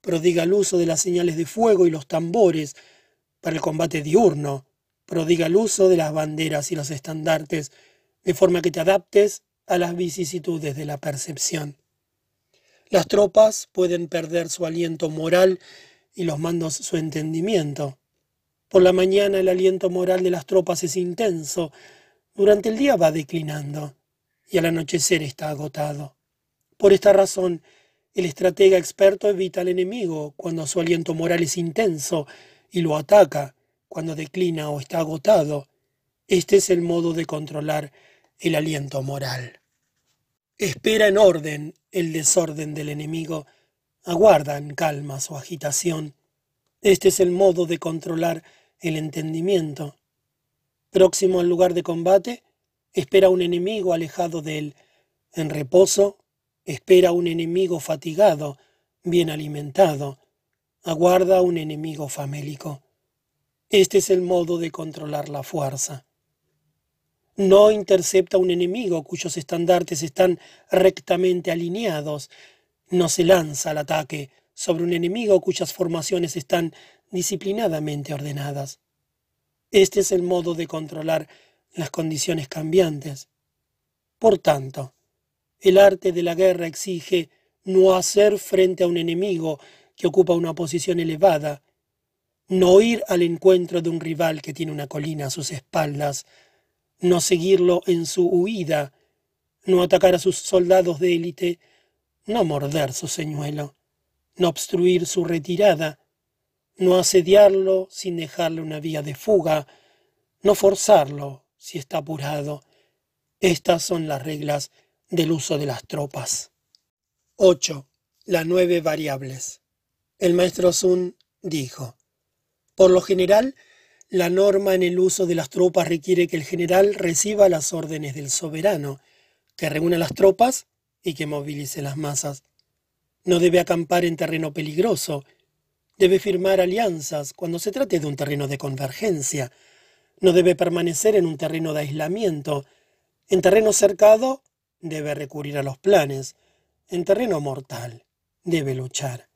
prodiga el uso de las señales de fuego y los tambores. Para el combate diurno, prodiga el uso de las banderas y los estandartes, de forma que te adaptes a las vicisitudes de la percepción. Las tropas pueden perder su aliento moral y los mandos su entendimiento. Por la mañana el aliento moral de las tropas es intenso, durante el día va declinando y al anochecer está agotado. Por esta razón, el estratega experto evita al enemigo cuando su aliento moral es intenso y lo ataca cuando declina o está agotado. Este es el modo de controlar el aliento moral. Espera en orden el desorden del enemigo, aguarda en calma su agitación. Este es el modo de controlar el entendimiento. Próximo al lugar de combate, espera un enemigo alejado de él. En reposo, espera un enemigo fatigado, bien alimentado. Aguarda un enemigo famélico. Este es el modo de controlar la fuerza. No intercepta un enemigo cuyos estandartes están rectamente alineados. No se lanza al ataque sobre un enemigo cuyas formaciones están disciplinadamente ordenadas. Este es el modo de controlar las condiciones cambiantes. Por tanto, el arte de la guerra exige no hacer frente a un enemigo que ocupa una posición elevada, no ir al encuentro de un rival que tiene una colina a sus espaldas, no seguirlo en su huida, no atacar a sus soldados de élite, no morder su señuelo, no obstruir su retirada, no asediarlo sin dejarle una vía de fuga, no forzarlo si está apurado. Estas son las reglas del uso de las tropas. 8. Las nueve variables. El maestro Sun dijo, por lo general, la norma en el uso de las tropas requiere que el general reciba las órdenes del soberano, que reúna las tropas y que movilice las masas. No debe acampar en terreno peligroso, Debe firmar alianzas cuando se trate de un terreno de convergencia. No debe permanecer en un terreno de aislamiento. En terreno cercado debe recurrir a los planes. En terreno mortal debe luchar.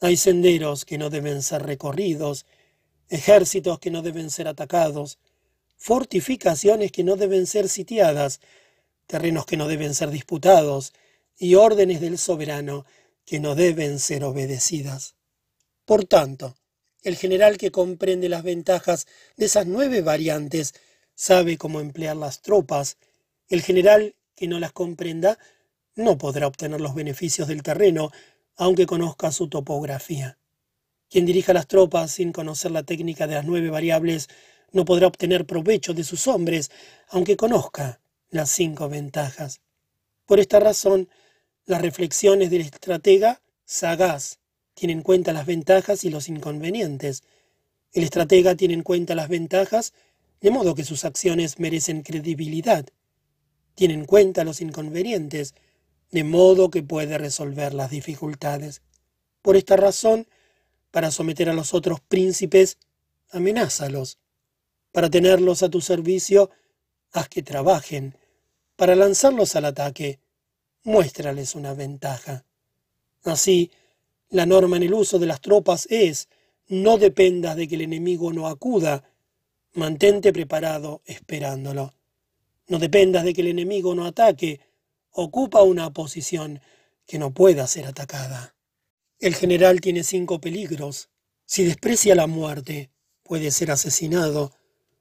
Hay senderos que no deben ser recorridos, ejércitos que no deben ser atacados, fortificaciones que no deben ser sitiadas, terrenos que no deben ser disputados y órdenes del soberano que no deben ser obedecidas. Por tanto, el general que comprende las ventajas de esas nueve variantes sabe cómo emplear las tropas. El general que no las comprenda no podrá obtener los beneficios del terreno, aunque conozca su topografía. Quien dirija las tropas sin conocer la técnica de las nueve variables no podrá obtener provecho de sus hombres, aunque conozca las cinco ventajas. Por esta razón, las reflexiones del estratega sagaz tienen en cuenta las ventajas y los inconvenientes. El estratega tiene en cuenta las ventajas, de modo que sus acciones merecen credibilidad. Tiene en cuenta los inconvenientes, de modo que puede resolver las dificultades. Por esta razón, para someter a los otros príncipes, amenázalos. Para tenerlos a tu servicio, haz que trabajen. Para lanzarlos al ataque, muéstrales una ventaja. Así, la norma en el uso de las tropas es, no dependas de que el enemigo no acuda, mantente preparado esperándolo. No dependas de que el enemigo no ataque, ocupa una posición que no pueda ser atacada. El general tiene cinco peligros. Si desprecia la muerte, puede ser asesinado.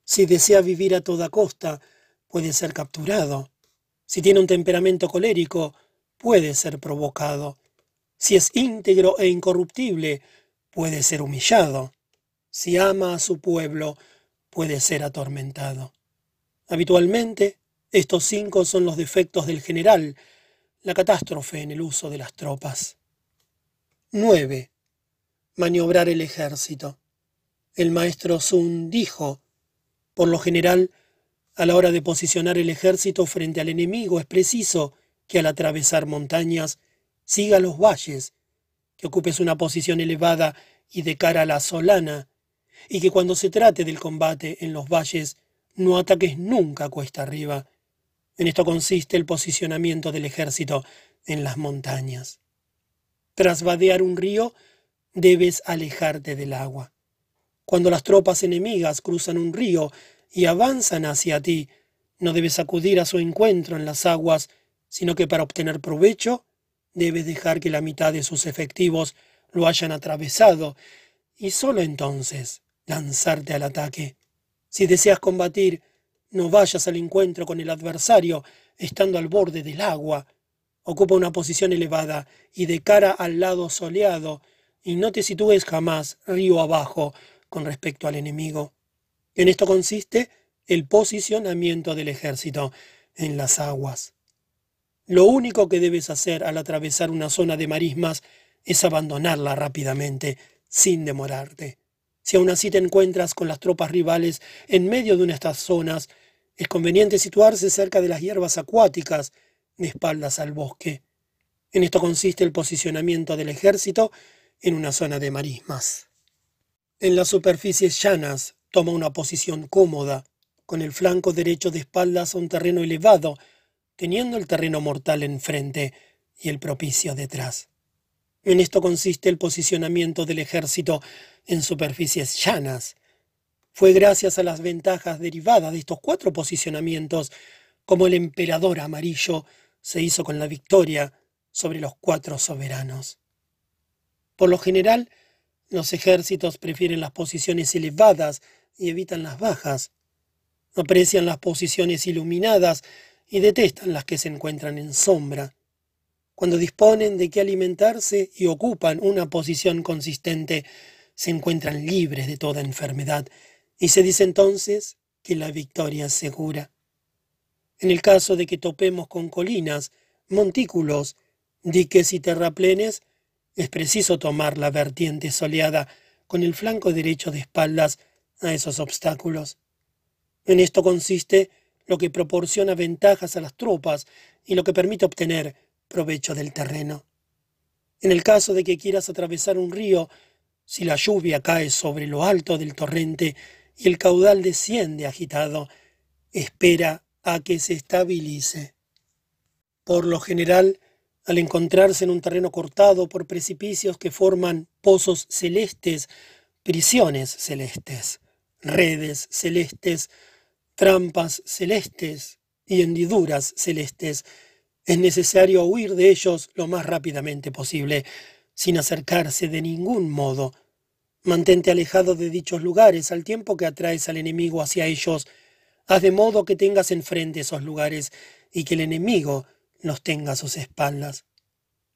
Si desea vivir a toda costa, puede ser capturado. Si tiene un temperamento colérico, puede ser provocado. Si es íntegro e incorruptible, puede ser humillado. Si ama a su pueblo, puede ser atormentado. Habitualmente, estos cinco son los defectos del general, la catástrofe en el uso de las tropas. 9. Maniobrar el ejército. El maestro Sun dijo, por lo general, a la hora de posicionar el ejército frente al enemigo es preciso que al atravesar montañas siga los valles, que ocupes una posición elevada y de cara a la solana, y que cuando se trate del combate en los valles no ataques nunca cuesta arriba. En esto consiste el posicionamiento del ejército en las montañas. Tras vadear un río, debes alejarte del agua. Cuando las tropas enemigas cruzan un río y avanzan hacia ti, no debes acudir a su encuentro en las aguas, sino que para obtener provecho debes dejar que la mitad de sus efectivos lo hayan atravesado y sólo entonces lanzarte al ataque. Si deseas combatir, no vayas al encuentro con el adversario estando al borde del agua, Ocupa una posición elevada y de cara al lado soleado, y no te sitúes jamás río abajo con respecto al enemigo. En esto consiste el posicionamiento del ejército en las aguas. Lo único que debes hacer al atravesar una zona de marismas es abandonarla rápidamente, sin demorarte. Si aún así te encuentras con las tropas rivales en medio de una de estas zonas, es conveniente situarse cerca de las hierbas acuáticas, de espaldas al bosque. En esto consiste el posicionamiento del ejército en una zona de marismas. En las superficies llanas toma una posición cómoda, con el flanco derecho de espaldas a un terreno elevado, teniendo el terreno mortal enfrente y el propicio detrás. En esto consiste el posicionamiento del ejército en superficies llanas. Fue gracias a las ventajas derivadas de estos cuatro posicionamientos como el emperador amarillo se hizo con la victoria sobre los cuatro soberanos. Por lo general, los ejércitos prefieren las posiciones elevadas y evitan las bajas. Aprecian las posiciones iluminadas y detestan las que se encuentran en sombra. Cuando disponen de qué alimentarse y ocupan una posición consistente, se encuentran libres de toda enfermedad y se dice entonces que la victoria es segura. En el caso de que topemos con colinas, montículos, diques y terraplenes, es preciso tomar la vertiente soleada con el flanco derecho de espaldas a esos obstáculos. En esto consiste lo que proporciona ventajas a las tropas y lo que permite obtener provecho del terreno. En el caso de que quieras atravesar un río, si la lluvia cae sobre lo alto del torrente y el caudal desciende agitado, espera a que se estabilice. Por lo general, al encontrarse en un terreno cortado por precipicios que forman pozos celestes, prisiones celestes, redes celestes, trampas celestes y hendiduras celestes, es necesario huir de ellos lo más rápidamente posible, sin acercarse de ningún modo. Mantente alejado de dichos lugares al tiempo que atraes al enemigo hacia ellos, Haz de modo que tengas enfrente esos lugares y que el enemigo los tenga a sus espaldas.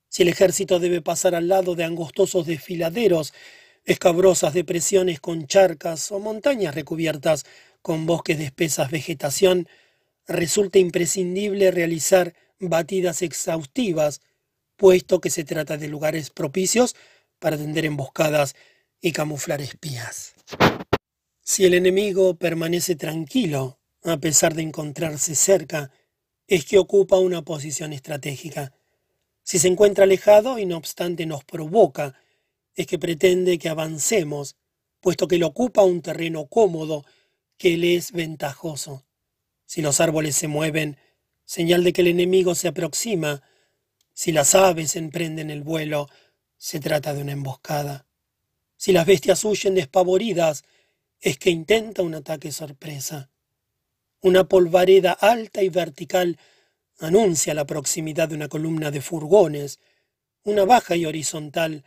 Si el ejército debe pasar al lado de angostosos desfiladeros, escabrosas depresiones con charcas o montañas recubiertas con bosques de espesas vegetación, resulta imprescindible realizar batidas exhaustivas, puesto que se trata de lugares propicios para tender emboscadas y camuflar espías. Si el enemigo permanece tranquilo, a pesar de encontrarse cerca, es que ocupa una posición estratégica. Si se encuentra alejado y no obstante nos provoca, es que pretende que avancemos, puesto que le ocupa un terreno cómodo que le es ventajoso. Si los árboles se mueven, señal de que el enemigo se aproxima. Si las aves emprenden el vuelo, se trata de una emboscada. Si las bestias huyen despavoridas, es que intenta un ataque sorpresa. Una polvareda alta y vertical anuncia la proximidad de una columna de furgones, una baja y horizontal,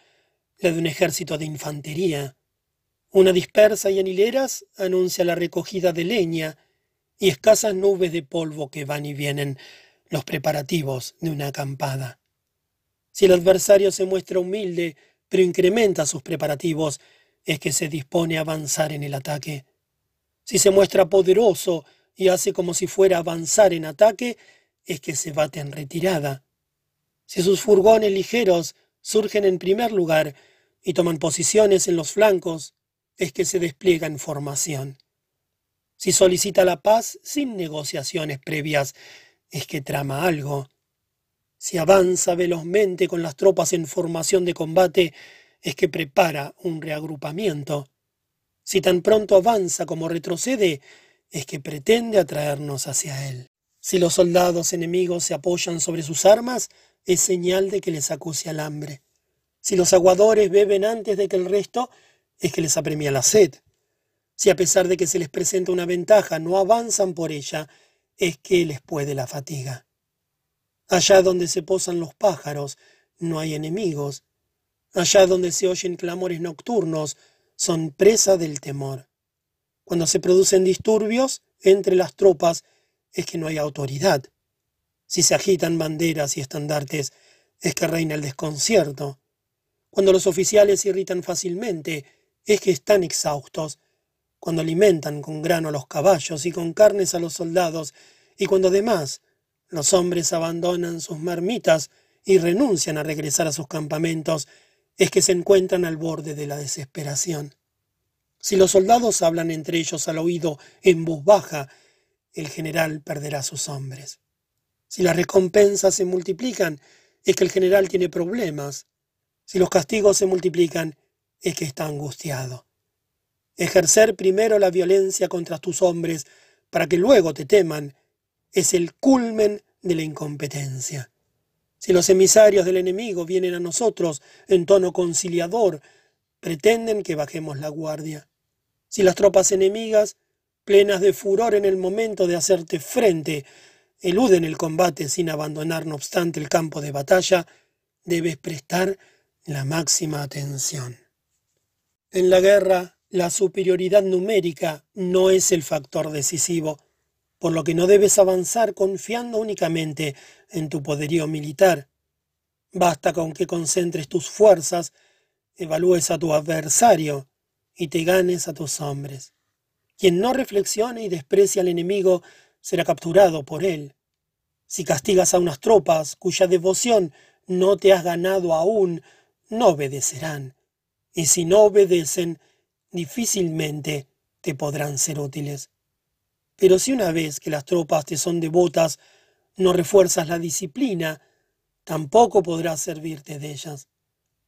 la de un ejército de infantería. Una dispersa y en hileras anuncia la recogida de leña y escasas nubes de polvo que van y vienen, los preparativos de una acampada. Si el adversario se muestra humilde, pero incrementa sus preparativos, es que se dispone a avanzar en el ataque. Si se muestra poderoso y hace como si fuera a avanzar en ataque, es que se bate en retirada. Si sus furgones ligeros surgen en primer lugar y toman posiciones en los flancos, es que se despliega en formación. Si solicita la paz sin negociaciones previas, es que trama algo. Si avanza velozmente con las tropas en formación de combate, es que prepara un reagrupamiento. Si tan pronto avanza como retrocede, es que pretende atraernos hacia él. Si los soldados enemigos se apoyan sobre sus armas, es señal de que les acuse al hambre. Si los aguadores beben antes de que el resto, es que les apremia la sed. Si a pesar de que se les presenta una ventaja no avanzan por ella, es que les puede la fatiga. Allá donde se posan los pájaros, no hay enemigos. Allá donde se oyen clamores nocturnos, son presa del temor. Cuando se producen disturbios entre las tropas, es que no hay autoridad. Si se agitan banderas y estandartes, es que reina el desconcierto. Cuando los oficiales irritan fácilmente, es que están exhaustos cuando alimentan con grano a los caballos y con carnes a los soldados, y cuando además los hombres abandonan sus marmitas y renuncian a regresar a sus campamentos, es que se encuentran al borde de la desesperación. Si los soldados hablan entre ellos al oído en voz baja, el general perderá sus hombres. Si las recompensas se multiplican, es que el general tiene problemas. Si los castigos se multiplican, es que está angustiado. Ejercer primero la violencia contra tus hombres para que luego te teman es el culmen de la incompetencia. Si los emisarios del enemigo vienen a nosotros en tono conciliador, pretenden que bajemos la guardia. Si las tropas enemigas, plenas de furor en el momento de hacerte frente, eluden el combate sin abandonar no obstante el campo de batalla, debes prestar la máxima atención. En la guerra la superioridad numérica no es el factor decisivo, por lo que no debes avanzar confiando únicamente en tu poderío militar. Basta con que concentres tus fuerzas, evalúes a tu adversario y te ganes a tus hombres. Quien no reflexione y desprecia al enemigo será capturado por él. Si castigas a unas tropas cuya devoción no te has ganado aún, no obedecerán. Y si no obedecen, difícilmente te podrán ser útiles. Pero si una vez que las tropas te son devotas, no refuerzas la disciplina, tampoco podrás servirte de ellas.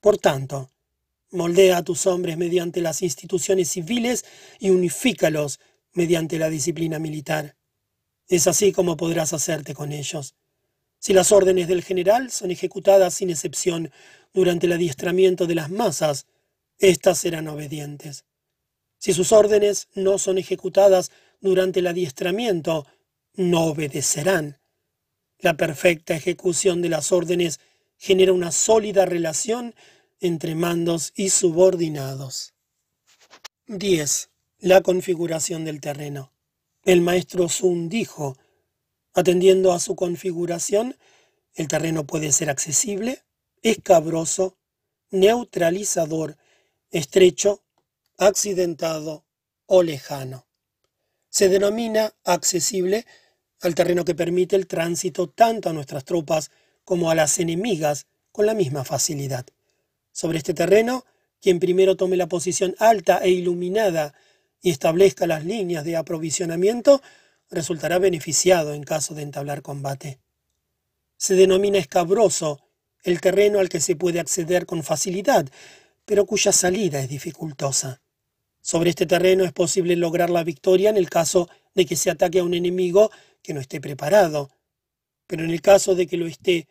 Por tanto, moldea a tus hombres mediante las instituciones civiles y unifícalos mediante la disciplina militar. Es así como podrás hacerte con ellos. Si las órdenes del general son ejecutadas sin excepción durante el adiestramiento de las masas, éstas serán obedientes. Si sus órdenes no son ejecutadas durante el adiestramiento, no obedecerán. La perfecta ejecución de las órdenes genera una sólida relación entre mandos y subordinados. 10. La configuración del terreno. El maestro Sun dijo, Atendiendo a su configuración, el terreno puede ser accesible, escabroso, neutralizador, estrecho, accidentado o lejano. Se denomina accesible al terreno que permite el tránsito tanto a nuestras tropas como a las enemigas con la misma facilidad. Sobre este terreno, quien primero tome la posición alta e iluminada y establezca las líneas de aprovisionamiento, resultará beneficiado en caso de entablar combate. Se denomina escabroso el terreno al que se puede acceder con facilidad, pero cuya salida es dificultosa. Sobre este terreno es posible lograr la victoria en el caso de que se ataque a un enemigo que no esté preparado, pero en el caso de que lo esté,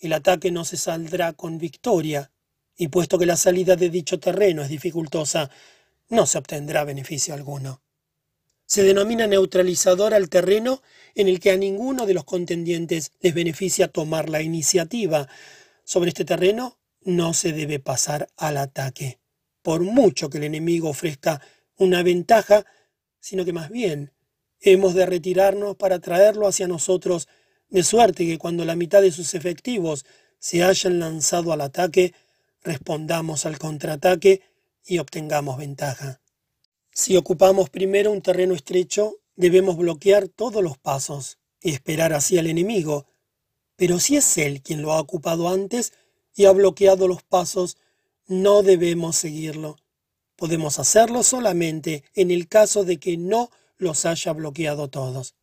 el ataque no se saldrá con victoria, y puesto que la salida de dicho terreno es dificultosa, no se obtendrá beneficio alguno. Se denomina neutralizador al terreno en el que a ninguno de los contendientes les beneficia tomar la iniciativa. Sobre este terreno no se debe pasar al ataque, por mucho que el enemigo ofrezca una ventaja, sino que más bien hemos de retirarnos para traerlo hacia nosotros, de suerte que cuando la mitad de sus efectivos se hayan lanzado al ataque, respondamos al contraataque y obtengamos ventaja. Si ocupamos primero un terreno estrecho, debemos bloquear todos los pasos y esperar así al enemigo. Pero si es él quien lo ha ocupado antes y ha bloqueado los pasos, no debemos seguirlo. Podemos hacerlo solamente en el caso de que no los haya bloqueado todos.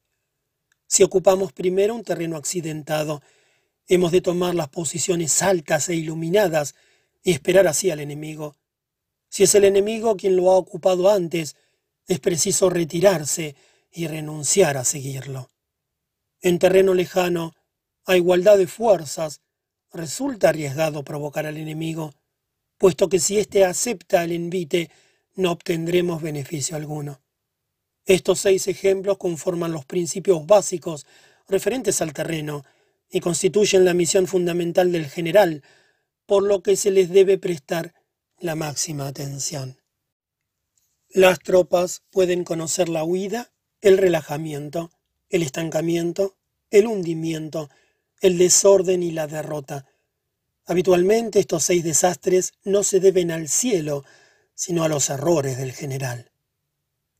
Si ocupamos primero un terreno accidentado, hemos de tomar las posiciones altas e iluminadas y esperar así al enemigo. Si es el enemigo quien lo ha ocupado antes, es preciso retirarse y renunciar a seguirlo. En terreno lejano, a igualdad de fuerzas, resulta arriesgado provocar al enemigo, puesto que si éste acepta el envite, no obtendremos beneficio alguno. Estos seis ejemplos conforman los principios básicos referentes al terreno y constituyen la misión fundamental del general, por lo que se les debe prestar la máxima atención. Las tropas pueden conocer la huida, el relajamiento, el estancamiento, el hundimiento, el desorden y la derrota. Habitualmente estos seis desastres no se deben al cielo, sino a los errores del general.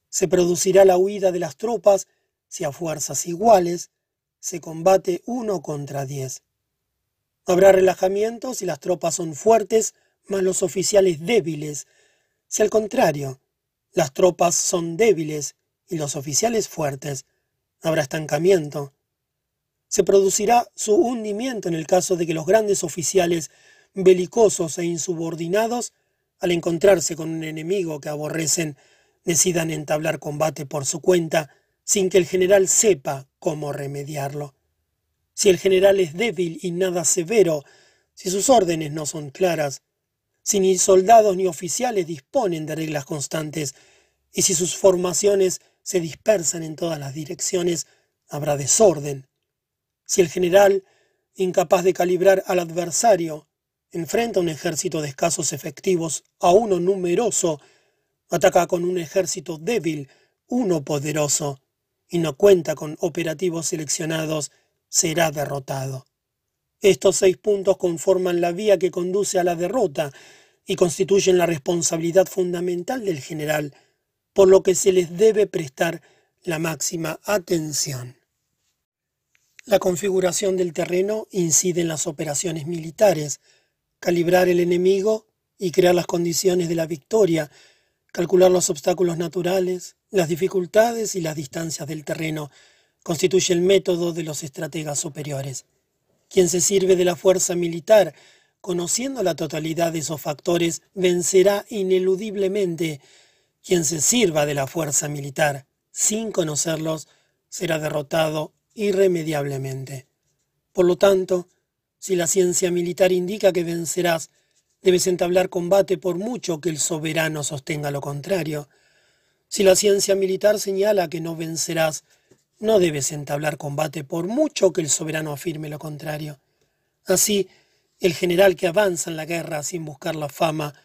Se producirá la huida de las tropas si a fuerzas iguales se combate uno contra diez. Habrá relajamiento si las tropas son fuertes más los oficiales débiles. Si al contrario, las tropas son débiles y los oficiales fuertes, habrá estancamiento. Se producirá su hundimiento en el caso de que los grandes oficiales belicosos e insubordinados, al encontrarse con un enemigo que aborrecen, decidan entablar combate por su cuenta sin que el general sepa cómo remediarlo. Si el general es débil y nada severo, si sus órdenes no son claras, si ni soldados ni oficiales disponen de reglas constantes, y si sus formaciones se dispersan en todas las direcciones, habrá desorden. Si el general, incapaz de calibrar al adversario, enfrenta un ejército de escasos efectivos a uno numeroso, ataca con un ejército débil, uno poderoso, y no cuenta con operativos seleccionados, será derrotado. Estos seis puntos conforman la vía que conduce a la derrota y constituyen la responsabilidad fundamental del general, por lo que se les debe prestar la máxima atención. La configuración del terreno incide en las operaciones militares, calibrar el enemigo y crear las condiciones de la victoria, calcular los obstáculos naturales, las dificultades y las distancias del terreno, constituye el método de los estrategas superiores. Quien se sirve de la fuerza militar, conociendo la totalidad de esos factores, vencerá ineludiblemente. Quien se sirva de la fuerza militar sin conocerlos, será derrotado irremediablemente. Por lo tanto, si la ciencia militar indica que vencerás, debes entablar combate por mucho que el soberano sostenga lo contrario. Si la ciencia militar señala que no vencerás, no debes entablar combate por mucho que el soberano afirme lo contrario. Así, el general que avanza en la guerra sin buscar la fama,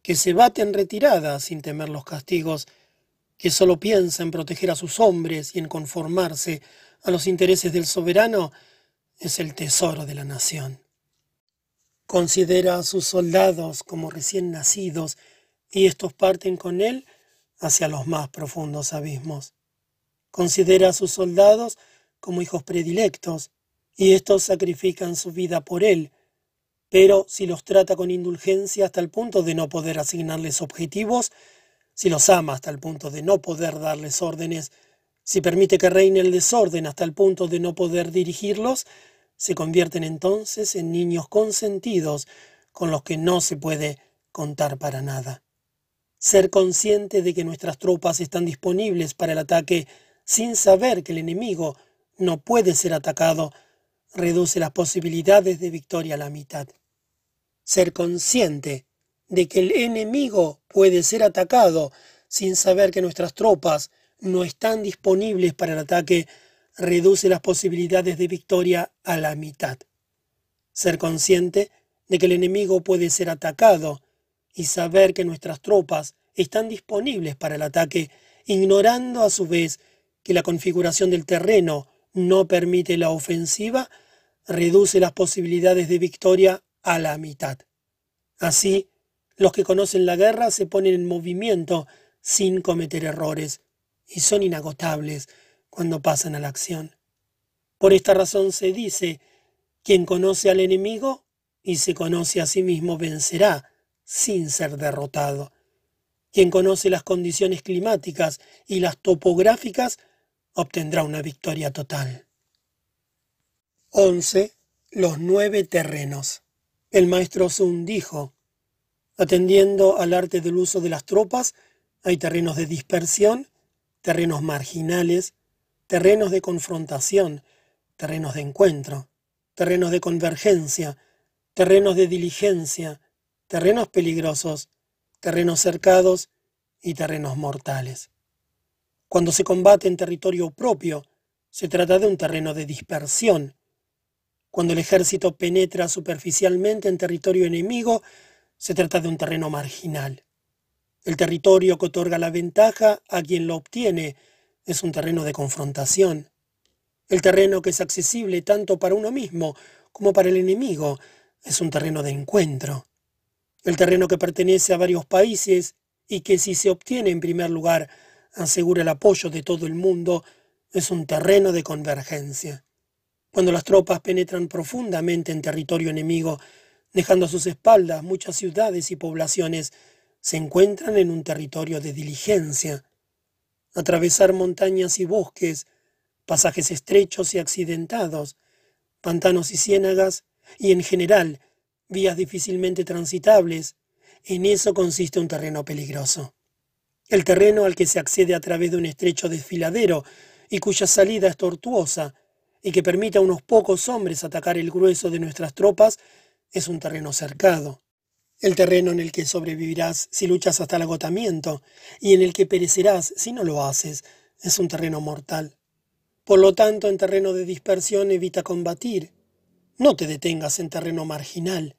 que se bate en retirada sin temer los castigos, que solo piensa en proteger a sus hombres y en conformarse a los intereses del soberano, es el tesoro de la nación. Considera a sus soldados como recién nacidos, y estos parten con él hacia los más profundos abismos. Considera a sus soldados como hijos predilectos, y estos sacrifican su vida por él, pero si los trata con indulgencia hasta el punto de no poder asignarles objetivos, si los ama hasta el punto de no poder darles órdenes, si permite que reine el desorden hasta el punto de no poder dirigirlos, se convierten entonces en niños consentidos con los que no se puede contar para nada. Ser consciente de que nuestras tropas están disponibles para el ataque sin saber que el enemigo no puede ser atacado reduce las posibilidades de victoria a la mitad ser consciente de que el enemigo puede ser atacado sin saber que nuestras tropas no están disponibles para el ataque reduce las posibilidades de victoria a la mitad. Ser consciente de que el enemigo puede ser atacado y saber que nuestras tropas están disponibles para el ataque, ignorando a su vez que la configuración del terreno no permite la ofensiva, reduce las posibilidades de victoria a la mitad. Así, los que conocen la guerra se ponen en movimiento sin cometer errores y son inagotables cuando pasan a la acción. Por esta razón se dice, quien conoce al enemigo y se conoce a sí mismo vencerá sin ser derrotado. Quien conoce las condiciones climáticas y las topográficas obtendrá una victoria total. 11. Los nueve terrenos. El maestro Sun dijo, atendiendo al arte del uso de las tropas, hay terrenos de dispersión, terrenos marginales, terrenos de confrontación, terrenos de encuentro, terrenos de convergencia, terrenos de diligencia, terrenos peligrosos, terrenos cercados y terrenos mortales. Cuando se combate en territorio propio, se trata de un terreno de dispersión, cuando el ejército penetra superficialmente en territorio enemigo, se trata de un terreno marginal. El territorio que otorga la ventaja a quien lo obtiene es un terreno de confrontación. El terreno que es accesible tanto para uno mismo como para el enemigo es un terreno de encuentro. El terreno que pertenece a varios países y que si se obtiene en primer lugar asegura el apoyo de todo el mundo es un terreno de convergencia. Cuando las tropas penetran profundamente en territorio enemigo, dejando a sus espaldas muchas ciudades y poblaciones, se encuentran en un territorio de diligencia. Atravesar montañas y bosques, pasajes estrechos y accidentados, pantanos y ciénagas, y en general vías difícilmente transitables, en eso consiste un terreno peligroso. El terreno al que se accede a través de un estrecho desfiladero y cuya salida es tortuosa, y que permita a unos pocos hombres atacar el grueso de nuestras tropas es un terreno cercado. El terreno en el que sobrevivirás si luchas hasta el agotamiento y en el que perecerás si no lo haces es un terreno mortal. Por lo tanto, en terreno de dispersión evita combatir. No te detengas en terreno marginal.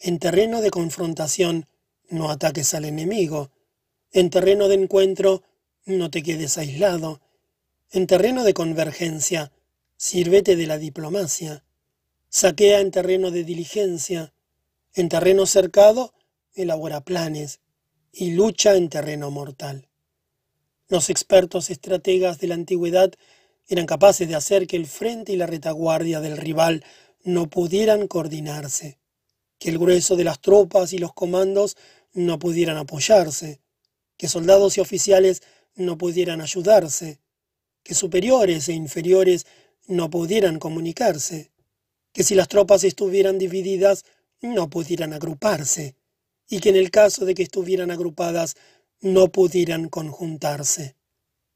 En terreno de confrontación no ataques al enemigo. En terreno de encuentro no te quedes aislado. En terreno de convergencia Sírvete de la diplomacia. Saquea en terreno de diligencia. En terreno cercado, elabora planes. Y lucha en terreno mortal. Los expertos estrategas de la antigüedad eran capaces de hacer que el frente y la retaguardia del rival no pudieran coordinarse, que el grueso de las tropas y los comandos no pudieran apoyarse, que soldados y oficiales no pudieran ayudarse, que superiores e inferiores no pudieran comunicarse, que si las tropas estuvieran divididas no pudieran agruparse, y que en el caso de que estuvieran agrupadas no pudieran conjuntarse.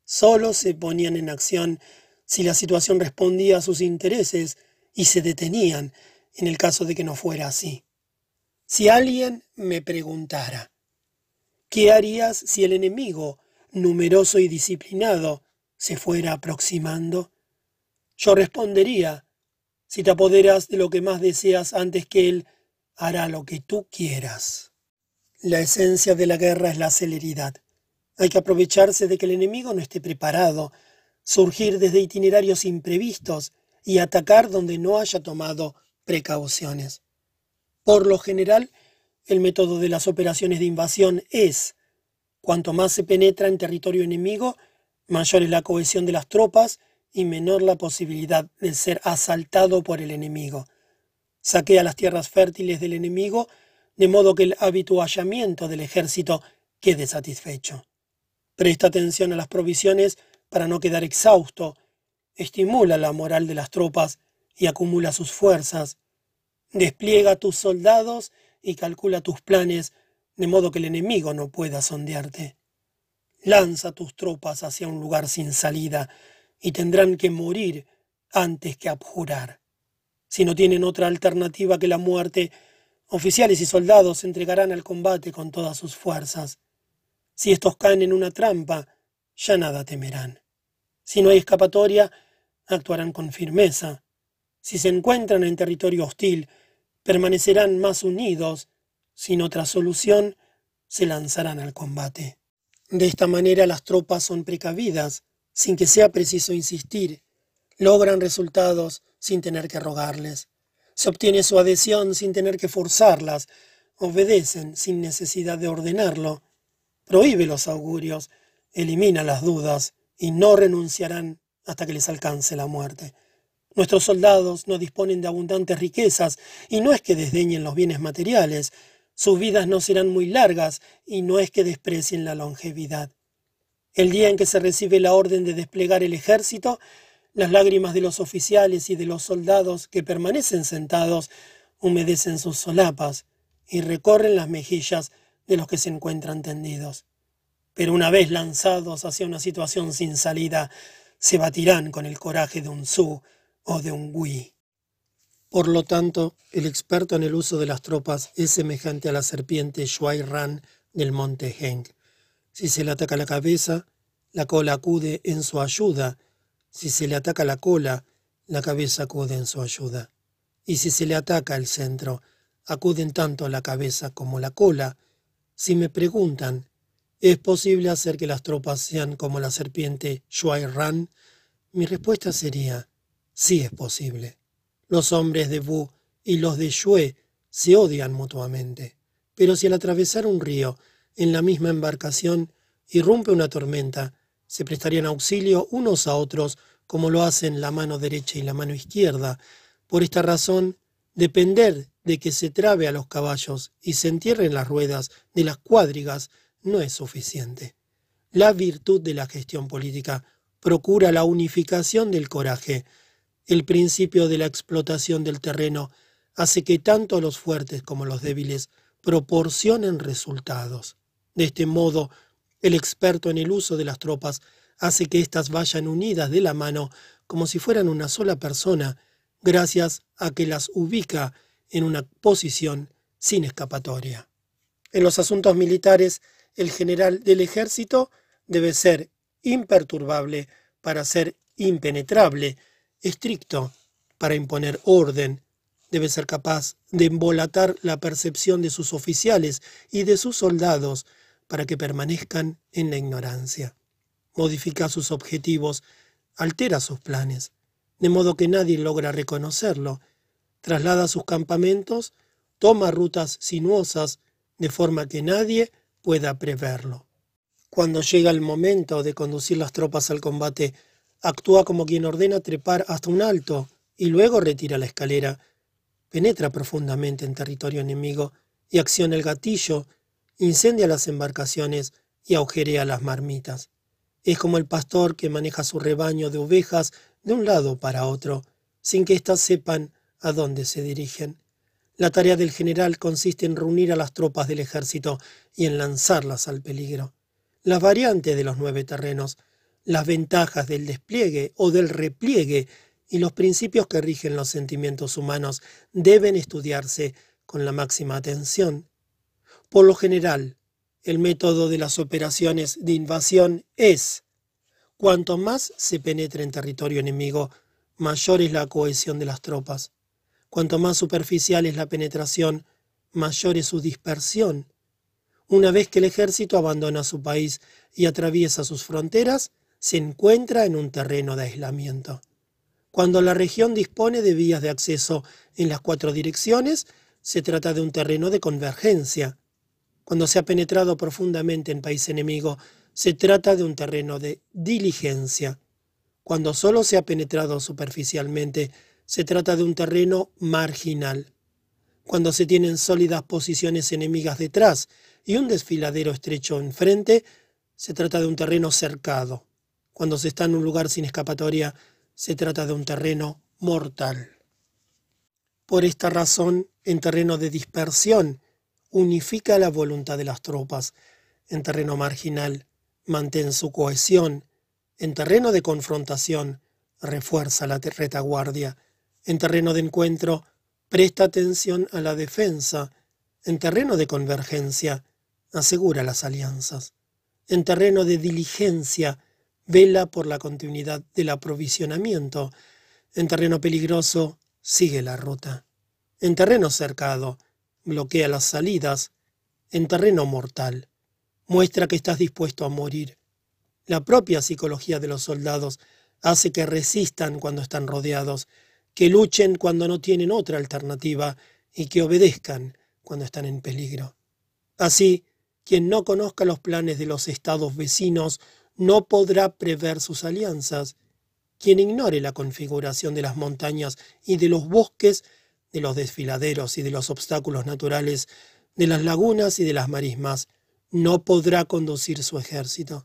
Solo se ponían en acción si la situación respondía a sus intereses y se detenían en el caso de que no fuera así. Si alguien me preguntara, ¿qué harías si el enemigo, numeroso y disciplinado, se fuera aproximando? Yo respondería, si te apoderas de lo que más deseas antes que Él, hará lo que tú quieras. La esencia de la guerra es la celeridad. Hay que aprovecharse de que el enemigo no esté preparado, surgir desde itinerarios imprevistos y atacar donde no haya tomado precauciones. Por lo general, el método de las operaciones de invasión es, cuanto más se penetra en territorio enemigo, mayor es la cohesión de las tropas y menor la posibilidad de ser asaltado por el enemigo. Saquea las tierras fértiles del enemigo, de modo que el habituallamiento del ejército quede satisfecho. Presta atención a las provisiones para no quedar exhausto, estimula la moral de las tropas y acumula sus fuerzas. Despliega tus soldados y calcula tus planes de modo que el enemigo no pueda sondearte. Lanza tus tropas hacia un lugar sin salida y tendrán que morir antes que abjurar. Si no tienen otra alternativa que la muerte, oficiales y soldados se entregarán al combate con todas sus fuerzas. Si estos caen en una trampa, ya nada temerán. Si no hay escapatoria, actuarán con firmeza. Si se encuentran en territorio hostil, permanecerán más unidos. Sin otra solución, se lanzarán al combate. De esta manera las tropas son precavidas, sin que sea preciso insistir. Logran resultados sin tener que rogarles. Se obtiene su adhesión sin tener que forzarlas. Obedecen sin necesidad de ordenarlo. Prohíbe los augurios, elimina las dudas y no renunciarán hasta que les alcance la muerte. Nuestros soldados no disponen de abundantes riquezas y no es que desdeñen los bienes materiales, sus vidas no serán muy largas y no es que desprecien la longevidad. El día en que se recibe la orden de desplegar el ejército, las lágrimas de los oficiales y de los soldados que permanecen sentados humedecen sus solapas y recorren las mejillas de los que se encuentran tendidos. Pero una vez lanzados hacia una situación sin salida, se batirán con el coraje de un Su o de un Wii. Por lo tanto, el experto en el uso de las tropas es semejante a la serpiente Shuai Ran del monte Heng. Si se le ataca la cabeza, la cola acude en su ayuda. Si se le ataca la cola, la cabeza acude en su ayuda. Y si se le ataca el centro, acuden tanto la cabeza como la cola. Si me preguntan, ¿es posible hacer que las tropas sean como la serpiente Shuai Ran? Mi respuesta sería, sí es posible. Los hombres de Wu y los de Shue se odian mutuamente, pero si al atravesar un río en la misma embarcación irrumpe una tormenta, se prestarían auxilio unos a otros como lo hacen la mano derecha y la mano izquierda. Por esta razón, depender de que se trabe a los caballos y se entierren las ruedas de las cuadrigas no es suficiente. La virtud de la gestión política procura la unificación del coraje, el principio de la explotación del terreno hace que tanto los fuertes como los débiles proporcionen resultados. De este modo, el experto en el uso de las tropas hace que éstas vayan unidas de la mano como si fueran una sola persona, gracias a que las ubica en una posición sin escapatoria. En los asuntos militares, el general del ejército debe ser imperturbable para ser impenetrable, estricto para imponer orden, debe ser capaz de embolatar la percepción de sus oficiales y de sus soldados para que permanezcan en la ignorancia. Modifica sus objetivos, altera sus planes, de modo que nadie logra reconocerlo, traslada sus campamentos, toma rutas sinuosas, de forma que nadie pueda preverlo. Cuando llega el momento de conducir las tropas al combate, Actúa como quien ordena trepar hasta un alto y luego retira la escalera. Penetra profundamente en territorio enemigo y acciona el gatillo, incendia las embarcaciones y agujerea las marmitas. Es como el pastor que maneja su rebaño de ovejas de un lado para otro, sin que éstas sepan a dónde se dirigen. La tarea del general consiste en reunir a las tropas del ejército y en lanzarlas al peligro. Las variantes de los nueve terrenos las ventajas del despliegue o del repliegue y los principios que rigen los sentimientos humanos deben estudiarse con la máxima atención. Por lo general, el método de las operaciones de invasión es, cuanto más se penetre en territorio enemigo, mayor es la cohesión de las tropas. Cuanto más superficial es la penetración, mayor es su dispersión. Una vez que el ejército abandona su país y atraviesa sus fronteras, se encuentra en un terreno de aislamiento. Cuando la región dispone de vías de acceso en las cuatro direcciones, se trata de un terreno de convergencia. Cuando se ha penetrado profundamente en país enemigo, se trata de un terreno de diligencia. Cuando solo se ha penetrado superficialmente, se trata de un terreno marginal. Cuando se tienen sólidas posiciones enemigas detrás y un desfiladero estrecho enfrente, se trata de un terreno cercado. Cuando se está en un lugar sin escapatoria, se trata de un terreno mortal. Por esta razón, en terreno de dispersión, unifica la voluntad de las tropas. En terreno marginal, mantén su cohesión. En terreno de confrontación, refuerza la retaguardia. En terreno de encuentro, presta atención a la defensa. En terreno de convergencia, asegura las alianzas. En terreno de diligencia, vela por la continuidad del aprovisionamiento. En terreno peligroso, sigue la ruta. En terreno cercado, bloquea las salidas. En terreno mortal, muestra que estás dispuesto a morir. La propia psicología de los soldados hace que resistan cuando están rodeados, que luchen cuando no tienen otra alternativa y que obedezcan cuando están en peligro. Así, quien no conozca los planes de los estados vecinos no podrá prever sus alianzas. Quien ignore la configuración de las montañas y de los bosques, de los desfiladeros y de los obstáculos naturales, de las lagunas y de las marismas, no podrá conducir su ejército.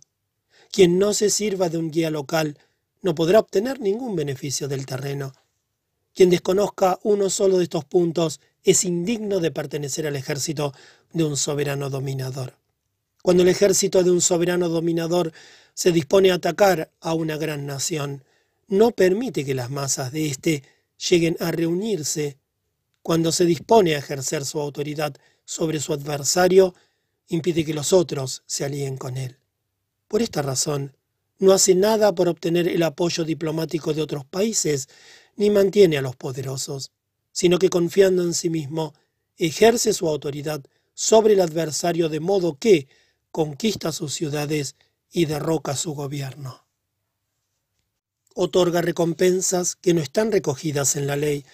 Quien no se sirva de un guía local no podrá obtener ningún beneficio del terreno. Quien desconozca uno solo de estos puntos es indigno de pertenecer al ejército de un soberano dominador. Cuando el ejército de un soberano dominador se dispone a atacar a una gran nación, no permite que las masas de éste lleguen a reunirse. Cuando se dispone a ejercer su autoridad sobre su adversario, impide que los otros se alíen con él. Por esta razón, no hace nada por obtener el apoyo diplomático de otros países, ni mantiene a los poderosos, sino que confiando en sí mismo, ejerce su autoridad sobre el adversario de modo que conquista sus ciudades y derroca su gobierno. Otorga recompensas que no están recogidas en la ley,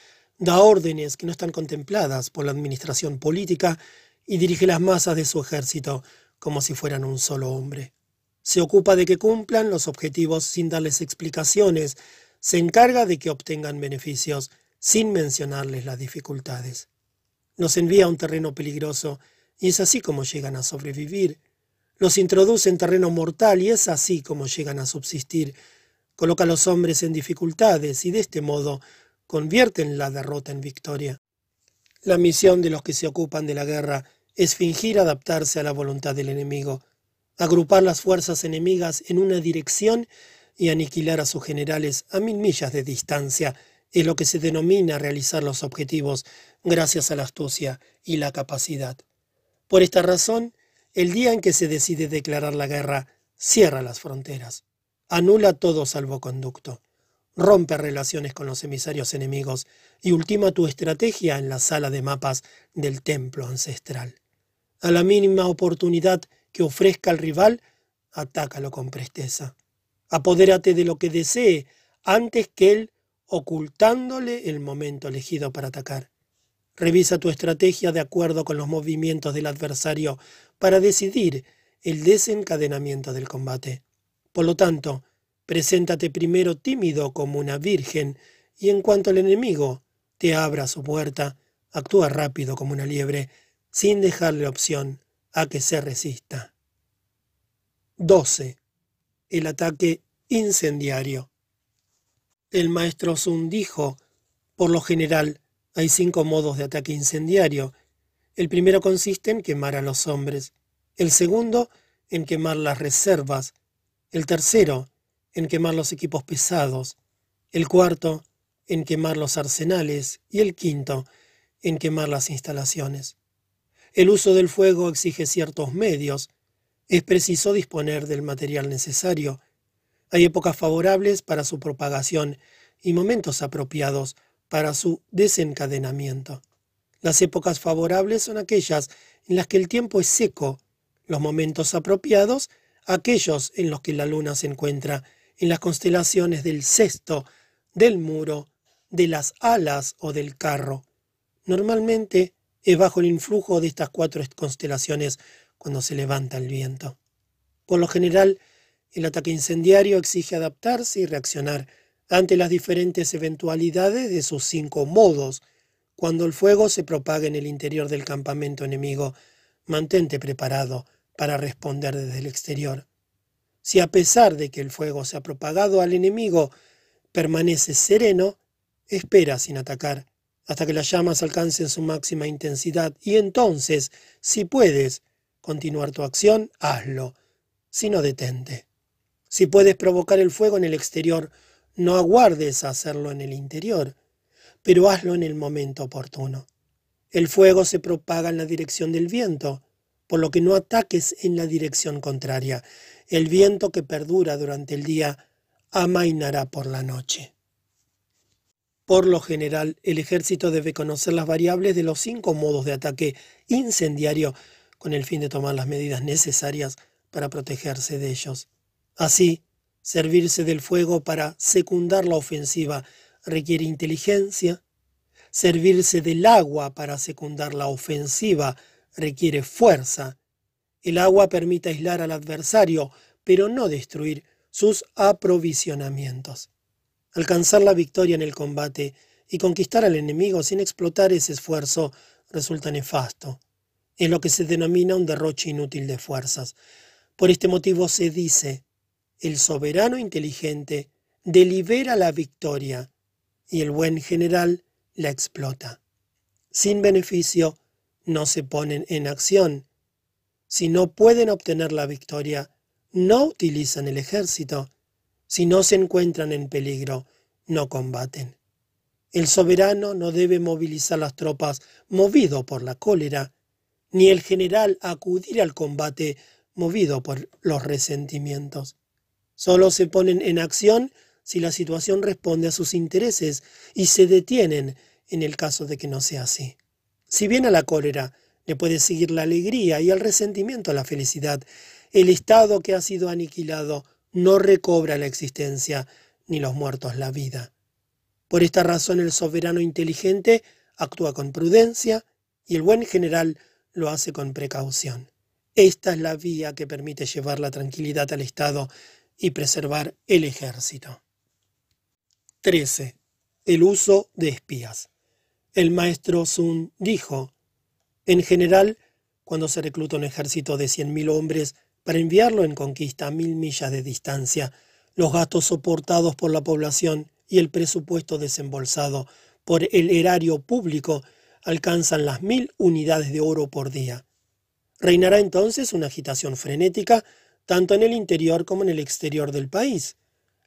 da órdenes que no están contempladas por la administración política y dirige las masas de su ejército como si fueran un solo hombre. Se ocupa de que cumplan los objetivos sin darles explicaciones, se encarga de que obtengan beneficios sin mencionarles las dificultades. Los envía a un terreno peligroso y es así como llegan a sobrevivir. Los introduce en terreno mortal y es así como llegan a subsistir. Coloca a los hombres en dificultades y de este modo convierten la derrota en victoria. La misión de los que se ocupan de la guerra es fingir adaptarse a la voluntad del enemigo, agrupar las fuerzas enemigas en una dirección y aniquilar a sus generales a mil millas de distancia es lo que se denomina realizar los objetivos gracias a la astucia y la capacidad. Por esta razón, el día en que se decide declarar la guerra, cierra las fronteras, anula todo salvoconducto, rompe relaciones con los emisarios enemigos y ultima tu estrategia en la sala de mapas del templo ancestral. A la mínima oportunidad que ofrezca el rival, atácalo con presteza. Apodérate de lo que desee antes que él, ocultándole el momento elegido para atacar. Revisa tu estrategia de acuerdo con los movimientos del adversario para decidir el desencadenamiento del combate. Por lo tanto, preséntate primero tímido como una virgen y en cuanto el enemigo te abra su puerta, actúa rápido como una liebre, sin dejarle opción a que se resista. 12 el ataque incendiario. El maestro Sun dijo, por lo general, hay cinco modos de ataque incendiario. El primero consiste en quemar a los hombres, el segundo en quemar las reservas, el tercero en quemar los equipos pesados, el cuarto en quemar los arsenales y el quinto en quemar las instalaciones. El uso del fuego exige ciertos medios, es preciso disponer del material necesario. Hay épocas favorables para su propagación y momentos apropiados para su desencadenamiento. Las épocas favorables son aquellas en las que el tiempo es seco, los momentos apropiados aquellos en los que la luna se encuentra en las constelaciones del cesto, del muro, de las alas o del carro. Normalmente es bajo el influjo de estas cuatro constelaciones cuando se levanta el viento. Por lo general, el ataque incendiario exige adaptarse y reaccionar ante las diferentes eventualidades de sus cinco modos. Cuando el fuego se propaga en el interior del campamento enemigo, mantente preparado para responder desde el exterior. Si a pesar de que el fuego se ha propagado al enemigo, permanece sereno, espera sin atacar hasta que las llamas alcancen su máxima intensidad y entonces, si puedes continuar tu acción, hazlo, si no detente. Si puedes provocar el fuego en el exterior, no aguardes a hacerlo en el interior, pero hazlo en el momento oportuno. El fuego se propaga en la dirección del viento, por lo que no ataques en la dirección contraria. El viento que perdura durante el día amainará por la noche. Por lo general, el ejército debe conocer las variables de los cinco modos de ataque incendiario con el fin de tomar las medidas necesarias para protegerse de ellos. Así, servirse del fuego para secundar la ofensiva requiere inteligencia, servirse del agua para secundar la ofensiva requiere fuerza. El agua permite aislar al adversario, pero no destruir sus aprovisionamientos. Alcanzar la victoria en el combate y conquistar al enemigo sin explotar ese esfuerzo resulta nefasto. Es lo que se denomina un derroche inútil de fuerzas. Por este motivo se dice, el soberano inteligente delibera la victoria y el buen general la explota. Sin beneficio, no se ponen en acción. Si no pueden obtener la victoria, no utilizan el ejército. Si no se encuentran en peligro, no combaten. El soberano no debe movilizar las tropas movido por la cólera, ni el general acudir al combate movido por los resentimientos. Solo se ponen en acción si la situación responde a sus intereses y se detienen en el caso de que no sea así. Si bien a la cólera le puede seguir la alegría y al resentimiento la felicidad, el Estado que ha sido aniquilado no recobra la existencia, ni los muertos la vida. Por esta razón el soberano inteligente actúa con prudencia y el buen general lo hace con precaución. Esta es la vía que permite llevar la tranquilidad al Estado y preservar el ejército. 13. El uso de espías. El maestro Sun dijo, en general, cuando se recluta un ejército de 100.000 hombres para enviarlo en conquista a mil millas de distancia, los gastos soportados por la población y el presupuesto desembolsado por el erario público alcanzan las mil unidades de oro por día. Reinará entonces una agitación frenética tanto en el interior como en el exterior del país.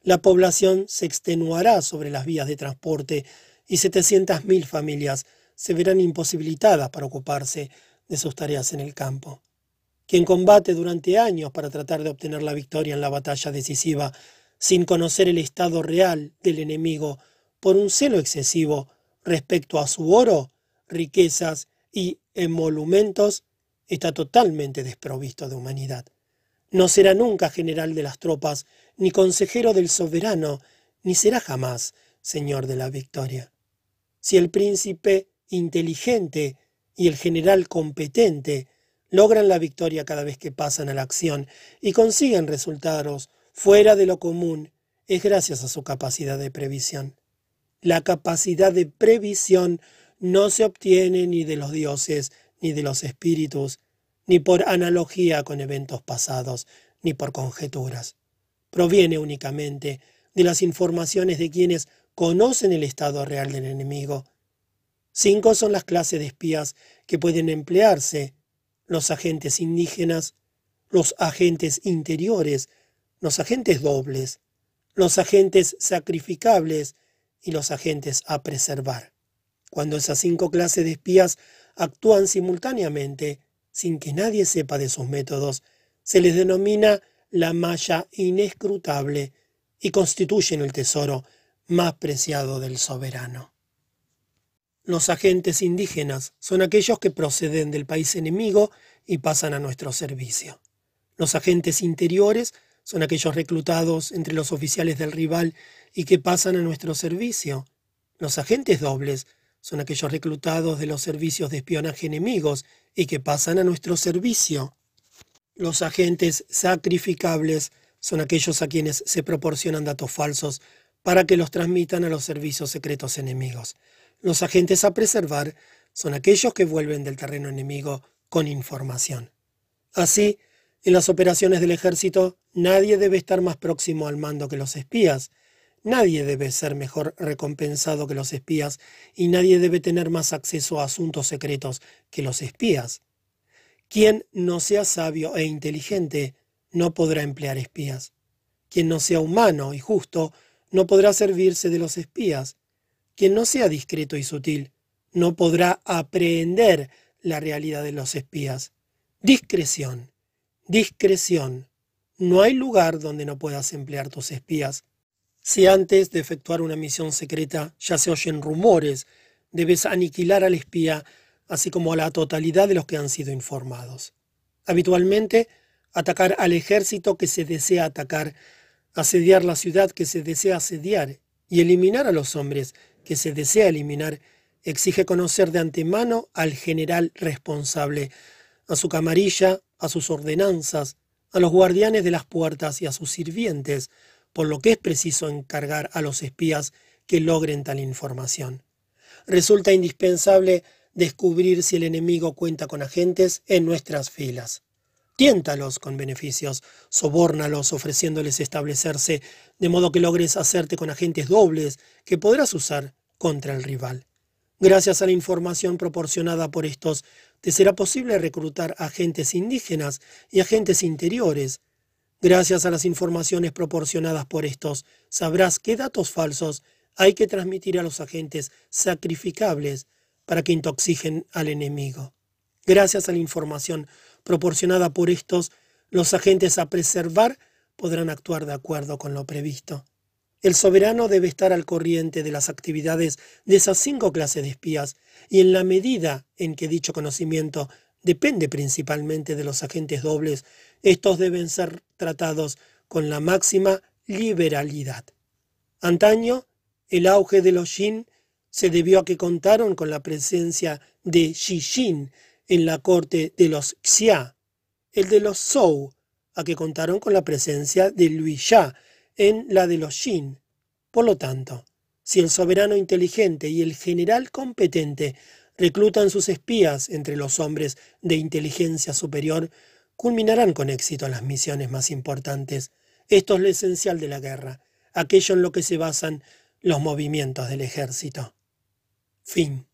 La población se extenuará sobre las vías de transporte y 700.000 familias se verán imposibilitadas para ocuparse de sus tareas en el campo. Quien combate durante años para tratar de obtener la victoria en la batalla decisiva, sin conocer el estado real del enemigo, por un celo excesivo respecto a su oro, riquezas y emolumentos, está totalmente desprovisto de humanidad. No será nunca general de las tropas, ni consejero del soberano, ni será jamás señor de la victoria. Si el príncipe inteligente y el general competente logran la victoria cada vez que pasan a la acción y consiguen resultados fuera de lo común, es gracias a su capacidad de previsión. La capacidad de previsión no se obtiene ni de los dioses, ni de los espíritus, ni por analogía con eventos pasados, ni por conjeturas. Proviene únicamente de las informaciones de quienes conocen el estado real del enemigo. Cinco son las clases de espías que pueden emplearse, los agentes indígenas, los agentes interiores, los agentes dobles, los agentes sacrificables y los agentes a preservar. Cuando esas cinco clases de espías actúan simultáneamente, sin que nadie sepa de sus métodos, se les denomina la malla inescrutable y constituyen el tesoro más preciado del soberano. Los agentes indígenas son aquellos que proceden del país enemigo y pasan a nuestro servicio. Los agentes interiores son aquellos reclutados entre los oficiales del rival y que pasan a nuestro servicio. Los agentes dobles son aquellos reclutados de los servicios de espionaje enemigos y que pasan a nuestro servicio. Los agentes sacrificables son aquellos a quienes se proporcionan datos falsos para que los transmitan a los servicios secretos enemigos. Los agentes a preservar son aquellos que vuelven del terreno enemigo con información. Así, en las operaciones del ejército, nadie debe estar más próximo al mando que los espías, nadie debe ser mejor recompensado que los espías y nadie debe tener más acceso a asuntos secretos que los espías. Quien no sea sabio e inteligente no podrá emplear espías. Quien no sea humano y justo no podrá servirse de los espías. Quien no sea discreto y sutil no podrá aprehender la realidad de los espías. Discreción, discreción. No hay lugar donde no puedas emplear tus espías. Si antes de efectuar una misión secreta ya se oyen rumores, debes aniquilar al espía, así como a la totalidad de los que han sido informados. Habitualmente, atacar al ejército que se desea atacar, asediar la ciudad que se desea asediar y eliminar a los hombres que se desea eliminar, exige conocer de antemano al general responsable, a su camarilla, a sus ordenanzas, a los guardianes de las puertas y a sus sirvientes, por lo que es preciso encargar a los espías que logren tal información. Resulta indispensable descubrir si el enemigo cuenta con agentes en nuestras filas. Tiéntalos con beneficios, sobórnalos ofreciéndoles establecerse, de modo que logres hacerte con agentes dobles que podrás usar contra el rival. Gracias a la información proporcionada por estos, te será posible reclutar agentes indígenas y agentes interiores. Gracias a las informaciones proporcionadas por estos, sabrás qué datos falsos hay que transmitir a los agentes sacrificables para que intoxiquen al enemigo. Gracias a la información proporcionada por estos, los agentes a preservar podrán actuar de acuerdo con lo previsto. El soberano debe estar al corriente de las actividades de esas cinco clases de espías, y en la medida en que dicho conocimiento depende principalmente de los agentes dobles, estos deben ser tratados con la máxima liberalidad. Antaño, el auge de los Shin se debió a que contaron con la presencia de Shin en la corte de los Xia, el de los Zhou, a que contaron con la presencia de Luis Ya en la de los Xin. Por lo tanto, si el soberano inteligente y el general competente reclutan sus espías entre los hombres de inteligencia superior, culminarán con éxito las misiones más importantes. Esto es lo esencial de la guerra, aquello en lo que se basan los movimientos del ejército. Fin.